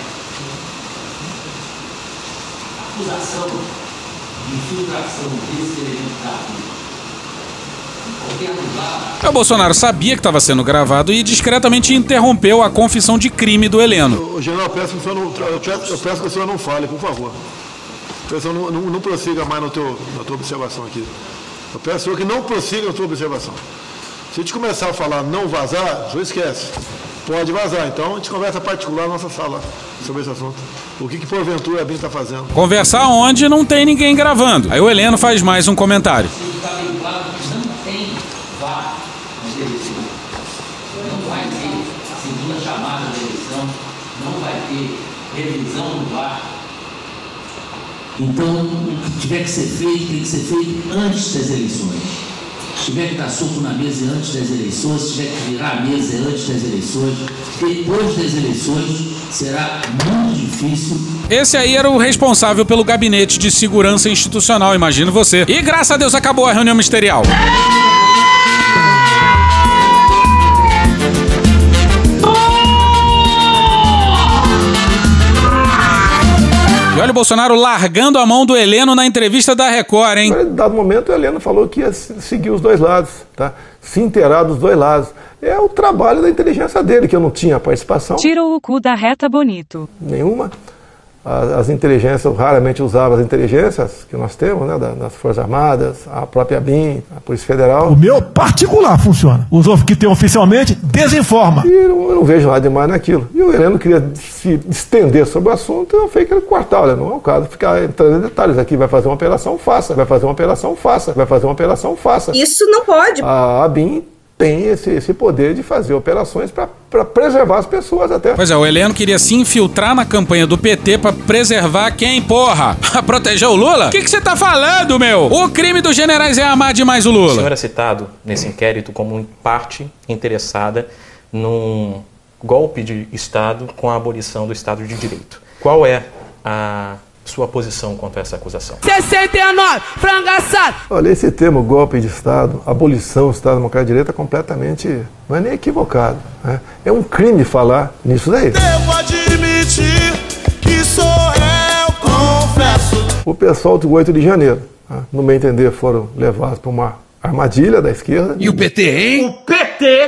acusação de infiltração desse elemento da O Bolsonaro sabia que estava sendo gravado e discretamente interrompeu a confissão de crime do Heleno. O general, eu peço que o senhor não, eu peço, eu peço que o senhor não fale, por favor. O senhor não, não, não prossiga mais no teu, na tua observação aqui. Eu peço que não prossiga a sua observação. Se a gente começar a falar não vazar, senhor esquece. Pode vazar. Então a gente conversa particular na nossa sala sobre esse assunto. O que, que porventura a BIM está fazendo? Conversar onde não tem ninguém gravando. Aí o Heleno faz mais um comentário. Está bem claro que não tem VAR nas eleições. Não vai ter segunda chamada da eleição, não vai ter revisão do VAR. Então, o que tiver que ser feito, tem que ser feito antes das eleições. Se tiver que dar soco na mesa é antes das eleições, se tiver que virar a mesa é antes das eleições. Depois das eleições será muito difícil Esse aí era o responsável pelo gabinete de segurança institucional, imagino você. E graças a Deus acabou a reunião ministerial. E o Bolsonaro largando a mão do Heleno na entrevista da Record, hein? Em dado momento, o Heleno falou que ia se- seguir os dois lados, tá? se inteirar dos dois lados. É o trabalho da inteligência dele, que eu não tinha participação Tira o cu da reta bonito. nenhuma. As, as inteligências, eu raramente usava as inteligências que nós temos, né, da- das Forças Armadas, a própria BIM, a Polícia Federal. O meu particular funciona. Os outros que tem oficialmente, desinforma. E eu, eu não vejo nada demais naquilo. E o Heleno queria se estender sobre o assunto, eu falei que ele cortar. Olha, não é o caso de ficar entrando em detalhes aqui. Vai fazer uma operação, faça. Vai fazer uma operação, faça. Vai fazer uma operação, faça. Isso não pode. A ABIN tem esse, esse poder de fazer operações para preservar as pessoas até. Pois é, o Heleno queria se infiltrar na campanha do PT pra preservar quem, porra? Pra proteger o Lula? O que que você tá falando, meu? O crime dos generais é amar demais o O Lula. senhor é citado nesse inquérito como parte interessada num golpe de Estado com a abolição do Estado de Direito. Qual é a sua posição quanto a essa acusação? 69, frango assado. Olha, esse termo golpe de Estado, abolição do Estado Democrático de Direito é completamente. não é nem equivocado. né? É um crime falar nisso daí. Devo admitir que sou eu, confesso. O pessoal do 8 de janeiro, né, no meu entender, foram levados para uma armadilha da esquerda. E o PT, hein? O PT!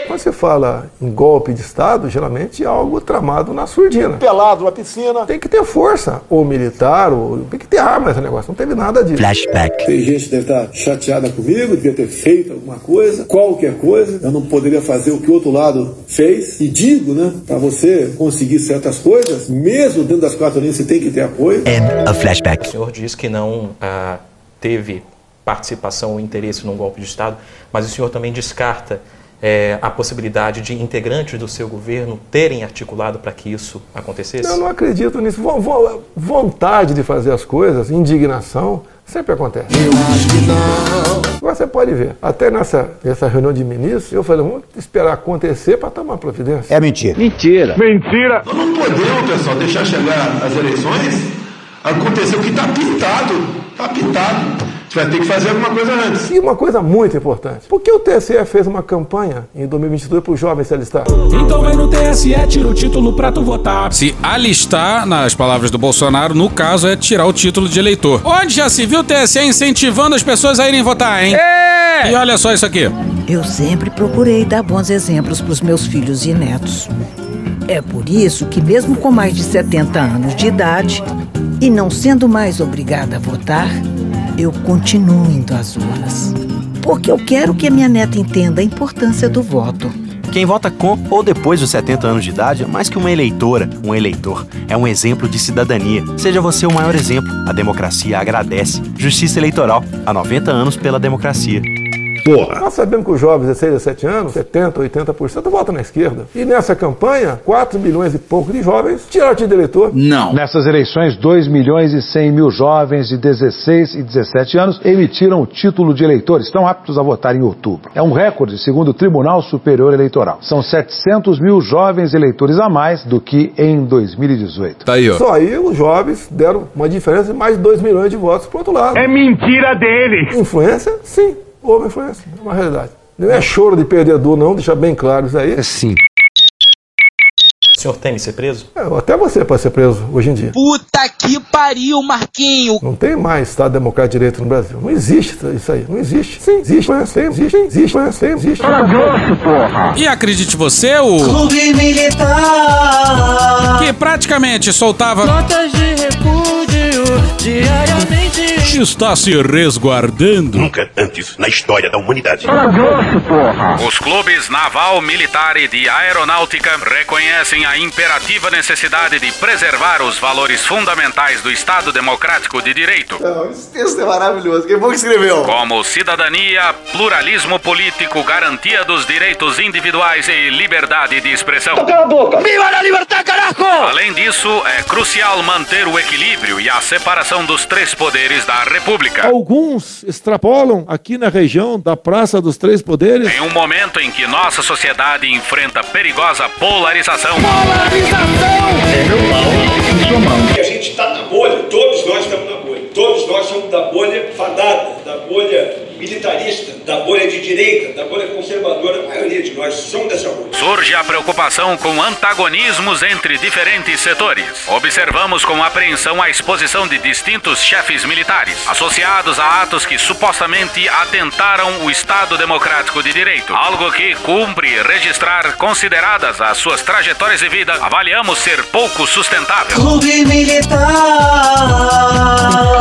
Quando você fala em golpe de Estado, geralmente é algo tramado na surdina. Pelado na piscina. Tem que ter força, ou militar, ou tem que ter arma nesse negócio. Não teve nada disso. Flashback. Tem gente que deve estar chateada comigo, devia ter feito alguma coisa, qualquer coisa. Eu não poderia fazer o que o outro lado fez. E digo, né, para você conseguir certas coisas, mesmo dentro das quatro linhas, você tem que ter apoio. End of flashback. O senhor diz que não ah, teve participação ou interesse num golpe de Estado, mas o senhor também descarta eh, a possibilidade de integrantes do seu governo terem articulado para que isso acontecesse? Eu não acredito nisso. Vo- vo- Vontade de fazer as coisas, indignação, sempre acontece. Eu acho que não. Agora você pode ver, até nessa, nessa reunião de ministros, eu falei, vamos esperar acontecer para tomar providência. É mentira. Mentira. Mentira! Nós não podemos, pessoal, deixar chegar as eleições, acontecer o que está pintado. Está pintado. Vai ter que fazer alguma coisa antes. E uma coisa muito importante, por que o TSE fez uma campanha em 2022 para os jovens se alistar? Então vai no TSE, tira o título pra tu votar. Se alistar, nas palavras do Bolsonaro, no caso é tirar o título de eleitor. Onde já se viu o TSE incentivando as pessoas a irem votar, hein? E olha só isso aqui. Eu sempre procurei dar bons exemplos para os meus filhos e netos. É por isso que, mesmo com mais de 70 anos de idade e não sendo mais obrigada a votar, eu continuo indo às urnas. Porque eu quero que a minha neta entenda a importância do voto. Quem vota com ou depois dos 70 anos de idade é mais que uma eleitora, um eleitor. É um exemplo de cidadania. Seja você o maior exemplo. A democracia agradece. Justiça Eleitoral. Há 90 anos pela democracia. Porra. Nós sabemos que os jovens de 16 a 17 anos, 70, 80% votam na esquerda. E nessa campanha, 4 milhões e pouco de jovens tiraram o título de eleitor. Não. Nessas eleições, 2 milhões e 100 mil jovens de 16 e 17 anos emitiram o título de eleitor. Estão aptos a votar em outubro. É um recorde, segundo o Tribunal Superior Eleitoral. São 700 mil jovens eleitores a mais do que em 2018. Tá aí, ó. Só aí os jovens deram uma diferença de mais de 2 milhões de votos pro outro lado. É mentira dele. Influência? Sim, houve influência. É uma realidade. Não é choro de perdedor, não, deixar bem claro isso aí. Sim. O senhor teme ser preso? É, até você pode ser preso hoje em dia. Puta que pariu, Marquinho. Não tem mais Estado Democrático de Direito no Brasil. Não existe isso aí. Não existe. Sim, existe. Mas tem, existe. Existe. Mas tem, existe. porra! E acredite você, o. Clube Militar. Que praticamente soltava. Notas de repúdio diariamente está se resguardando. Nunca antes na história da humanidade. Os clubes naval, militar e de aeronáutica reconhecem a imperativa necessidade de preservar os valores fundamentais do Estado Democrático de Direito, Não, esse texto é maravilhoso. Quem foi que escreveu? como cidadania, pluralismo político, garantia dos direitos individuais e liberdade de expressão. Cala a boca! Viva a liberdade, carajo! Além disso, é crucial manter o equilíbrio e a separação dos três poderes da República. Alguns extrapolam aqui na região da Praça dos Três Poderes. Em um momento em que nossa sociedade enfrenta perigosa polarização. E a gente está na bolha, todos nós estamos na bolha. Todos nós somos da bolha fadada, da bolha militarista, da bolha de direita, da bolha conservadora. A maioria de nós somos dessa bolha. Surge a preocupação com antagonismos entre diferentes setores. Observamos com apreensão a exposição de distintos chefes militares, associados a atos que supostamente atentaram o Estado Democrático de Direito. Algo que cumpre registrar, consideradas as suas trajetórias de vida, avaliamos ser pouco sustentável. Clube Militar.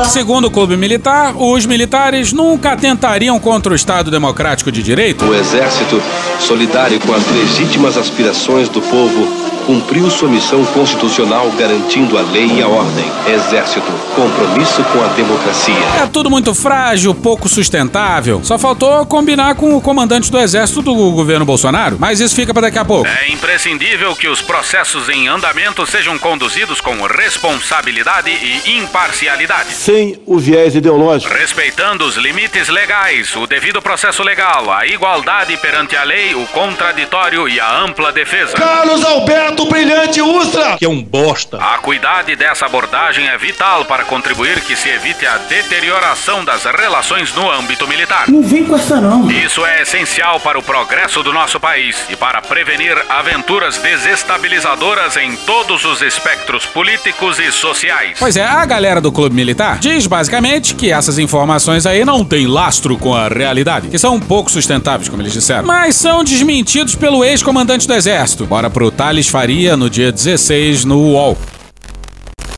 Segundo o Clube Militar, os militares nunca atentariam contra o Estado Democrático de Direito. O Exército, solidário com as legítimas aspirações do povo, cumpriu sua missão constitucional garantindo a lei e a ordem. Exército, compromisso com a democracia. É tudo muito frágil, pouco sustentável. Só faltou combinar com o comandante do exército do governo Bolsonaro, mas isso fica para daqui a pouco. É imprescindível que os processos em andamento sejam conduzidos com responsabilidade e imparcialidade. Sem o viés ideológico. Respeitando os limites legais, o devido processo legal, a igualdade perante a lei, o contraditório e a ampla defesa. Carlos Alberto Brilhante Ustra! Que é um bosta. A cuidade dessa abordagem é vital para contribuir que se evite a deterioração das relações no âmbito militar. Não vem com essa não. Isso é essencial para o progresso do nosso país e para prevenir aventuras desestabilizadoras em todos os espectros políticos e sociais. Pois é, a galera do Clube Militar diz basicamente que essas informações aí não têm lastro com a realidade, que são um pouco sustentáveis, como eles disseram, mas são desmentidos pelo ex-comandante do Exército. Bora pro Thales Faria no dia 16 no UOL.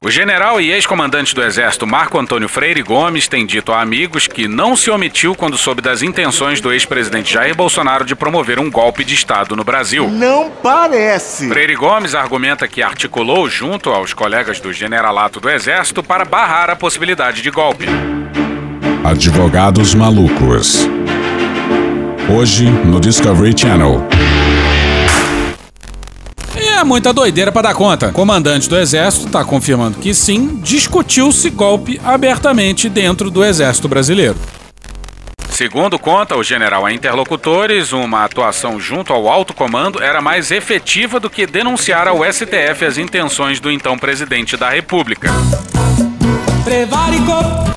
O general e ex-comandante do Exército Marco Antônio Freire Gomes tem dito a amigos que não se omitiu quando soube das intenções do ex-presidente Jair Bolsonaro de promover um golpe de Estado no Brasil. Não parece. Freire Gomes argumenta que articulou junto aos colegas do generalato do Exército para barrar a possibilidade de golpe. Advogados malucos. Hoje no Discovery Channel. Muita doideira pra dar conta. O comandante do exército tá confirmando que sim, discutiu-se golpe abertamente dentro do exército brasileiro. Segundo conta o general a interlocutores, uma atuação junto ao alto comando era mais efetiva do que denunciar ao STF as intenções do então presidente da República. Prevaricou.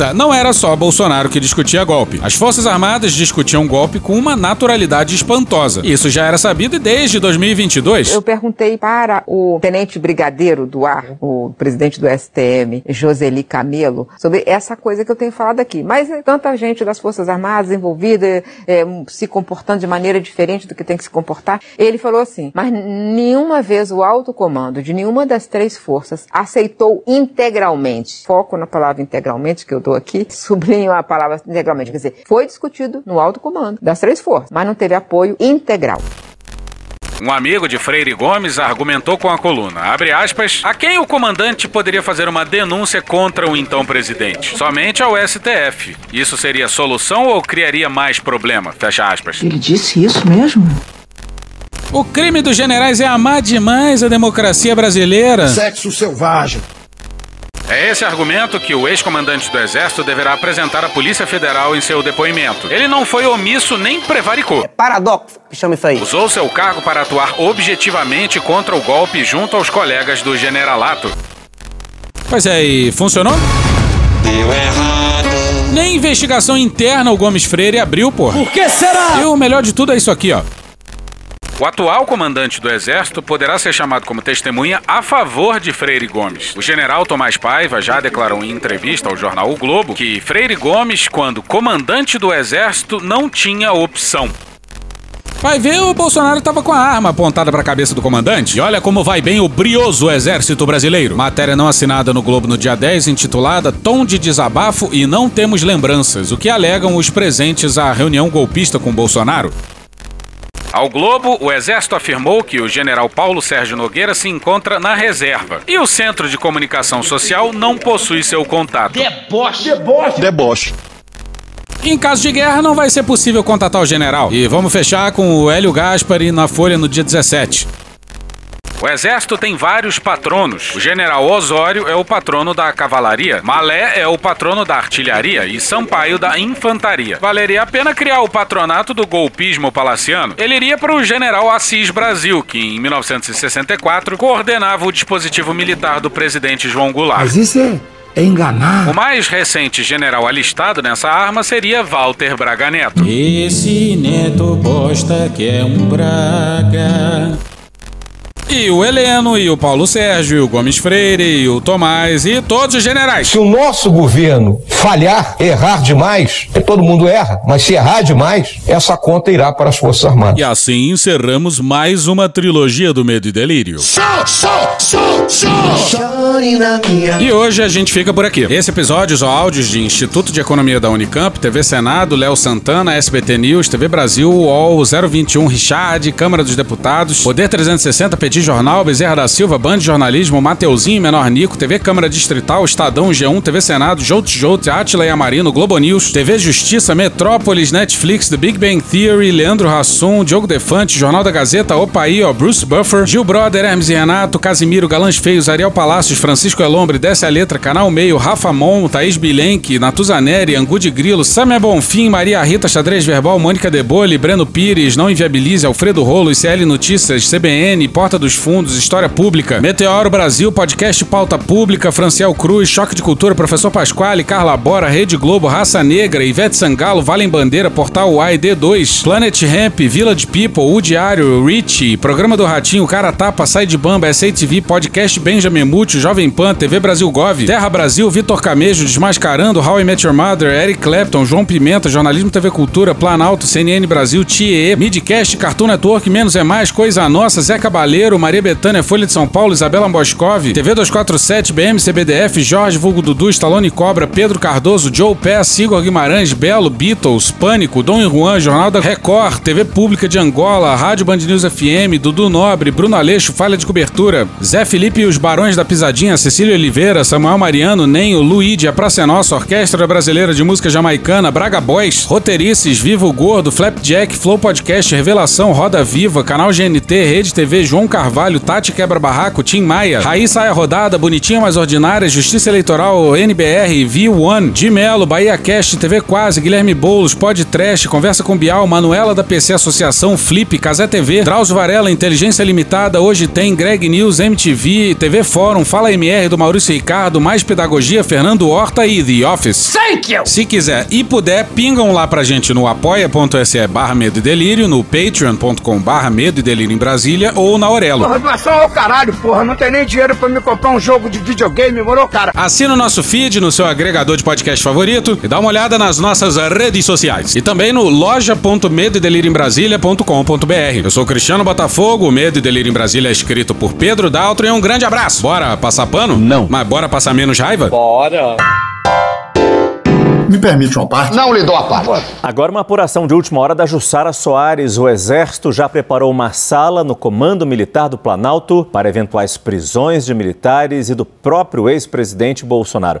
É, não era só Bolsonaro que discutia golpe. As Forças Armadas discutiam golpe com uma naturalidade espantosa. Isso já era sabido desde 2022. Eu perguntei para o tenente brigadeiro do ar, o presidente do STM, Joseli Camelo, sobre essa coisa que eu tenho falado aqui. Mas é, tanta gente das Forças Armadas envolvida, é, se comportando de maneira diferente do que tem que se comportar. Ele falou assim, mas nenhuma vez o alto comando de nenhuma das três forças aceitou integralmente, foco na palavra integralmente que eu dou aqui, sublinho a palavra integralmente, quer dizer, foi discutido no alto comando das três forças, mas não teve apoio integral. Um amigo de Freire Gomes argumentou com a coluna, abre aspas, a quem o comandante poderia fazer uma denúncia contra o então presidente? Somente ao STF. Isso seria solução ou criaria mais problema? Fecha aspas. Ele disse isso mesmo? O crime dos generais é amar demais a democracia brasileira. Sexo selvagem. É esse argumento que o ex-comandante do Exército deverá apresentar à Polícia Federal em seu depoimento. Ele não foi omisso nem prevaricou. Paradoxo, que chama isso aí. Usou seu cargo para atuar objetivamente contra o golpe junto aos colegas do generalato. Pois é, e funcionou? Deu errado. Nem investigação interna o Gomes Freire abriu, porra. Por que será? E o melhor de tudo é isso aqui, ó. O atual comandante do Exército poderá ser chamado como testemunha a favor de Freire Gomes. O general Tomás Paiva já declarou em entrevista ao jornal O Globo que Freire Gomes, quando comandante do Exército, não tinha opção. Vai ver, o Bolsonaro tava com a arma apontada pra cabeça do comandante. E olha como vai bem o brioso exército brasileiro. Matéria não assinada no Globo no dia 10, intitulada Tom de desabafo e não temos lembranças, o que alegam os presentes à reunião golpista com Bolsonaro. Ao Globo, o Exército afirmou que o general Paulo Sérgio Nogueira se encontra na reserva e o Centro de Comunicação Social não possui seu contato. Deboche. Deboche. Deboche. Em caso de guerra, não vai ser possível contatar o general. E vamos fechar com o Hélio Gaspari na Folha no dia 17. O exército tem vários patronos. O general Osório é o patrono da cavalaria, Malé é o patrono da artilharia e Sampaio da infantaria. Valeria a pena criar o patronato do golpismo palaciano. Ele iria para o general Assis Brasil, que em 1964 coordenava o dispositivo militar do presidente João Goulart. Mas isso é, é enganar. O mais recente general alistado nessa arma seria Walter Braga Neto. Esse neto bosta que é um Braga. E o Heleno, e o Paulo Sérgio, e o Gomes Freire, e o Tomás, e todos os generais. Se o nosso governo falhar, errar demais, todo mundo erra, mas se errar demais, essa conta irá para as Forças Armadas. E assim encerramos mais uma trilogia do Medo e Delírio. E hoje a gente fica por aqui. Esse episódio usou áudios de Instituto de Economia da Unicamp, TV Senado, Léo Santana, SBT News, TV Brasil, UOL, 021 Richard, Câmara dos Deputados, Poder 360, Petit Jornal, Bezerra da Silva, Band Jornalismo, Mateuzinho, Menor Nico, TV Câmara Distrital, Estadão, G1, TV Senado, Jout Jout, Atila e Amarino, Globo News, TV Justiça, Metrópolis, Netflix, The Big Bang Theory, Leandro Hassum, Diogo Defante, Jornal da Gazeta, Opaí, ó, Bruce Buffer, Gil Brother, Hermes e Renato, Casimiro, Galãs Feios, Ariel Palácios, Francisco Elombre, Desce a Letra, Canal Meio, Rafa Mon, Thaís Bilenque, Natuzaneri, Angu de Grilo, Samia Bonfim, Maria Rita, Xadrez Verbal, Mônica Debole, Breno Pires, Não Inviabilize, Alfredo Rolo, ICL Notícias, CBN, Porta dos Fundos, História Pública, Meteoro Brasil, Podcast Pauta Pública, Franciel Cruz, Choque de Cultura, Professor Pasquale, Carla Bora, Rede Globo, Raça Negra, Ivete Sangalo, Valem Bandeira, Portal UAI, D2, Planet Ramp, Village People, O Diário, Rich, Programa do Ratinho, Cara Tapa, Sai de Bamba, SATV, Podcast Benjamin Múcio, Jovem Pan, TV Brasil Gov, Terra Brasil, Vitor Camejo, Desmascarando, How I Met Your Mother, Eric Clapton, João Pimenta, Jornalismo TV Cultura, Planalto, CNN Brasil, TIE, Midcast, Cartoon Network, Menos é Mais, Coisa Nossa, Zé Cabaleiro, Maria Betânia, Folha de São Paulo, Isabela Boscov, TV 247, BM, CBDF, Jorge Vulgo Dudu, Stallone Cobra, Pedro Cardoso, Joe Pass, Igor Guimarães, Belo, Beatles, Pânico, Dom e Juan, Jornal da Record, TV Pública de Angola, Rádio Band News FM, Dudu Nobre, Bruno Aleixo, Falha de Cobertura, Zé Felipe e os Barões da Pisadinha, Cecília Oliveira, Samuel Mariano, Nenho, Luigi, A Praça é Nossa, Orquestra Brasileira de Música Jamaicana, Braga Boys, Roteirices, Vivo Gordo, Flapjack, Flow Podcast, Revelação, Roda Viva, Canal GNT, Rede TV, João Carvalho, Tati Quebra Barraco, Tim Maia, Raiz Saia Rodada, Bonitinha Mais Ordinária, Justiça Eleitoral, NBR, V1, de Melo, Bahia Cast, TV Quase, Guilherme Boulos, Pod Trash, Conversa com Bial, Manuela da PC Associação, Flip, Casé TV, Drauzio Varela, Inteligência Limitada, Hoje Tem, Greg News, MTV, TV Fórum, Fala MR do Maurício Ricardo, Mais Pedagogia, Fernando Horta e The Office. Thank you! Se quiser e puder, pingam lá pra gente no apoia.se barra Medo e Delírio, no patreon.com barra Medo e Delírio em Brasília ou na Aurelo. Porra, doação ao caralho, porra. Não tem nem dinheiro pra me comprar um jogo de videogame, moro, cara? Assina o nosso feed no seu agregador de podcast favorito e dá uma olhada nas nossas redes sociais. E também no loja.medoedelirioembrasilha.com.br. Eu sou Cristiano Botafogo, o Medo e Delírio em Brasília é escrito por Pedro Daltro e um grande abraço. Bora passar pano? Não. Mas bora passar menos raiva? Bora. Me permite uma parte? Não lhe dou a parte. Agora uma apuração de última hora da Jussara Soares. O Exército já preparou uma sala no Comando Militar do Planalto para eventuais prisões de militares e do próprio ex-presidente Bolsonaro.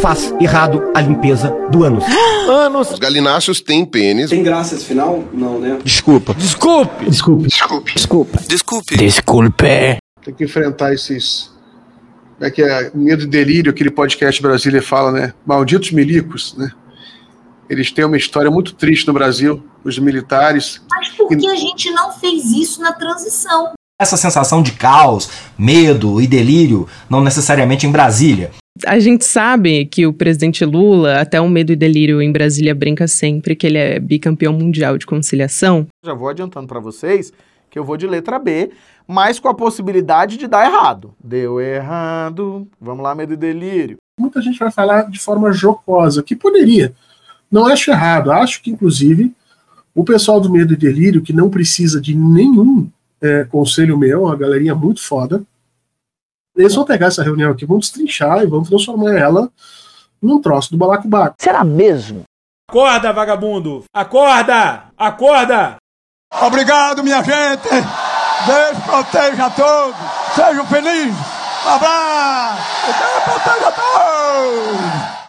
faz errado a limpeza do ânus. Anos. Os galináceos têm pênis. Tem graça esse final? Não, né? Desculpa. Desculpe! Desculpe. Desculpe. Desculpa. Desculpe. Desculpe. Tem que enfrentar esses. Como é que é? Medo e delírio, aquele podcast Brasília fala, né? Malditos milicos, né? Eles têm uma história muito triste no Brasil, os militares. Mas por que a gente não fez isso na transição? Essa sensação de caos, medo e delírio, não necessariamente em Brasília. A gente sabe que o presidente Lula, até o medo e delírio em Brasília, brinca sempre que ele é bicampeão mundial de conciliação. Já vou adiantando para vocês que eu vou de letra B, mas com a possibilidade de dar errado. Deu errado. Vamos lá, medo e delírio. Muita gente vai falar de forma jocosa, que poderia. Não acho errado. Acho que, inclusive, o pessoal do Medo e Delírio, que não precisa de nenhum é, conselho meu, uma galerinha muito foda, eles vão pegar essa reunião aqui, vão destrinchar e vão transformar ela num troço do balacobaco. Será mesmo? Acorda, vagabundo! Acorda! Acorda! Obrigado, minha gente! Deus proteja a todos! Sejam felizes! Um abraço! Deus proteja a todos!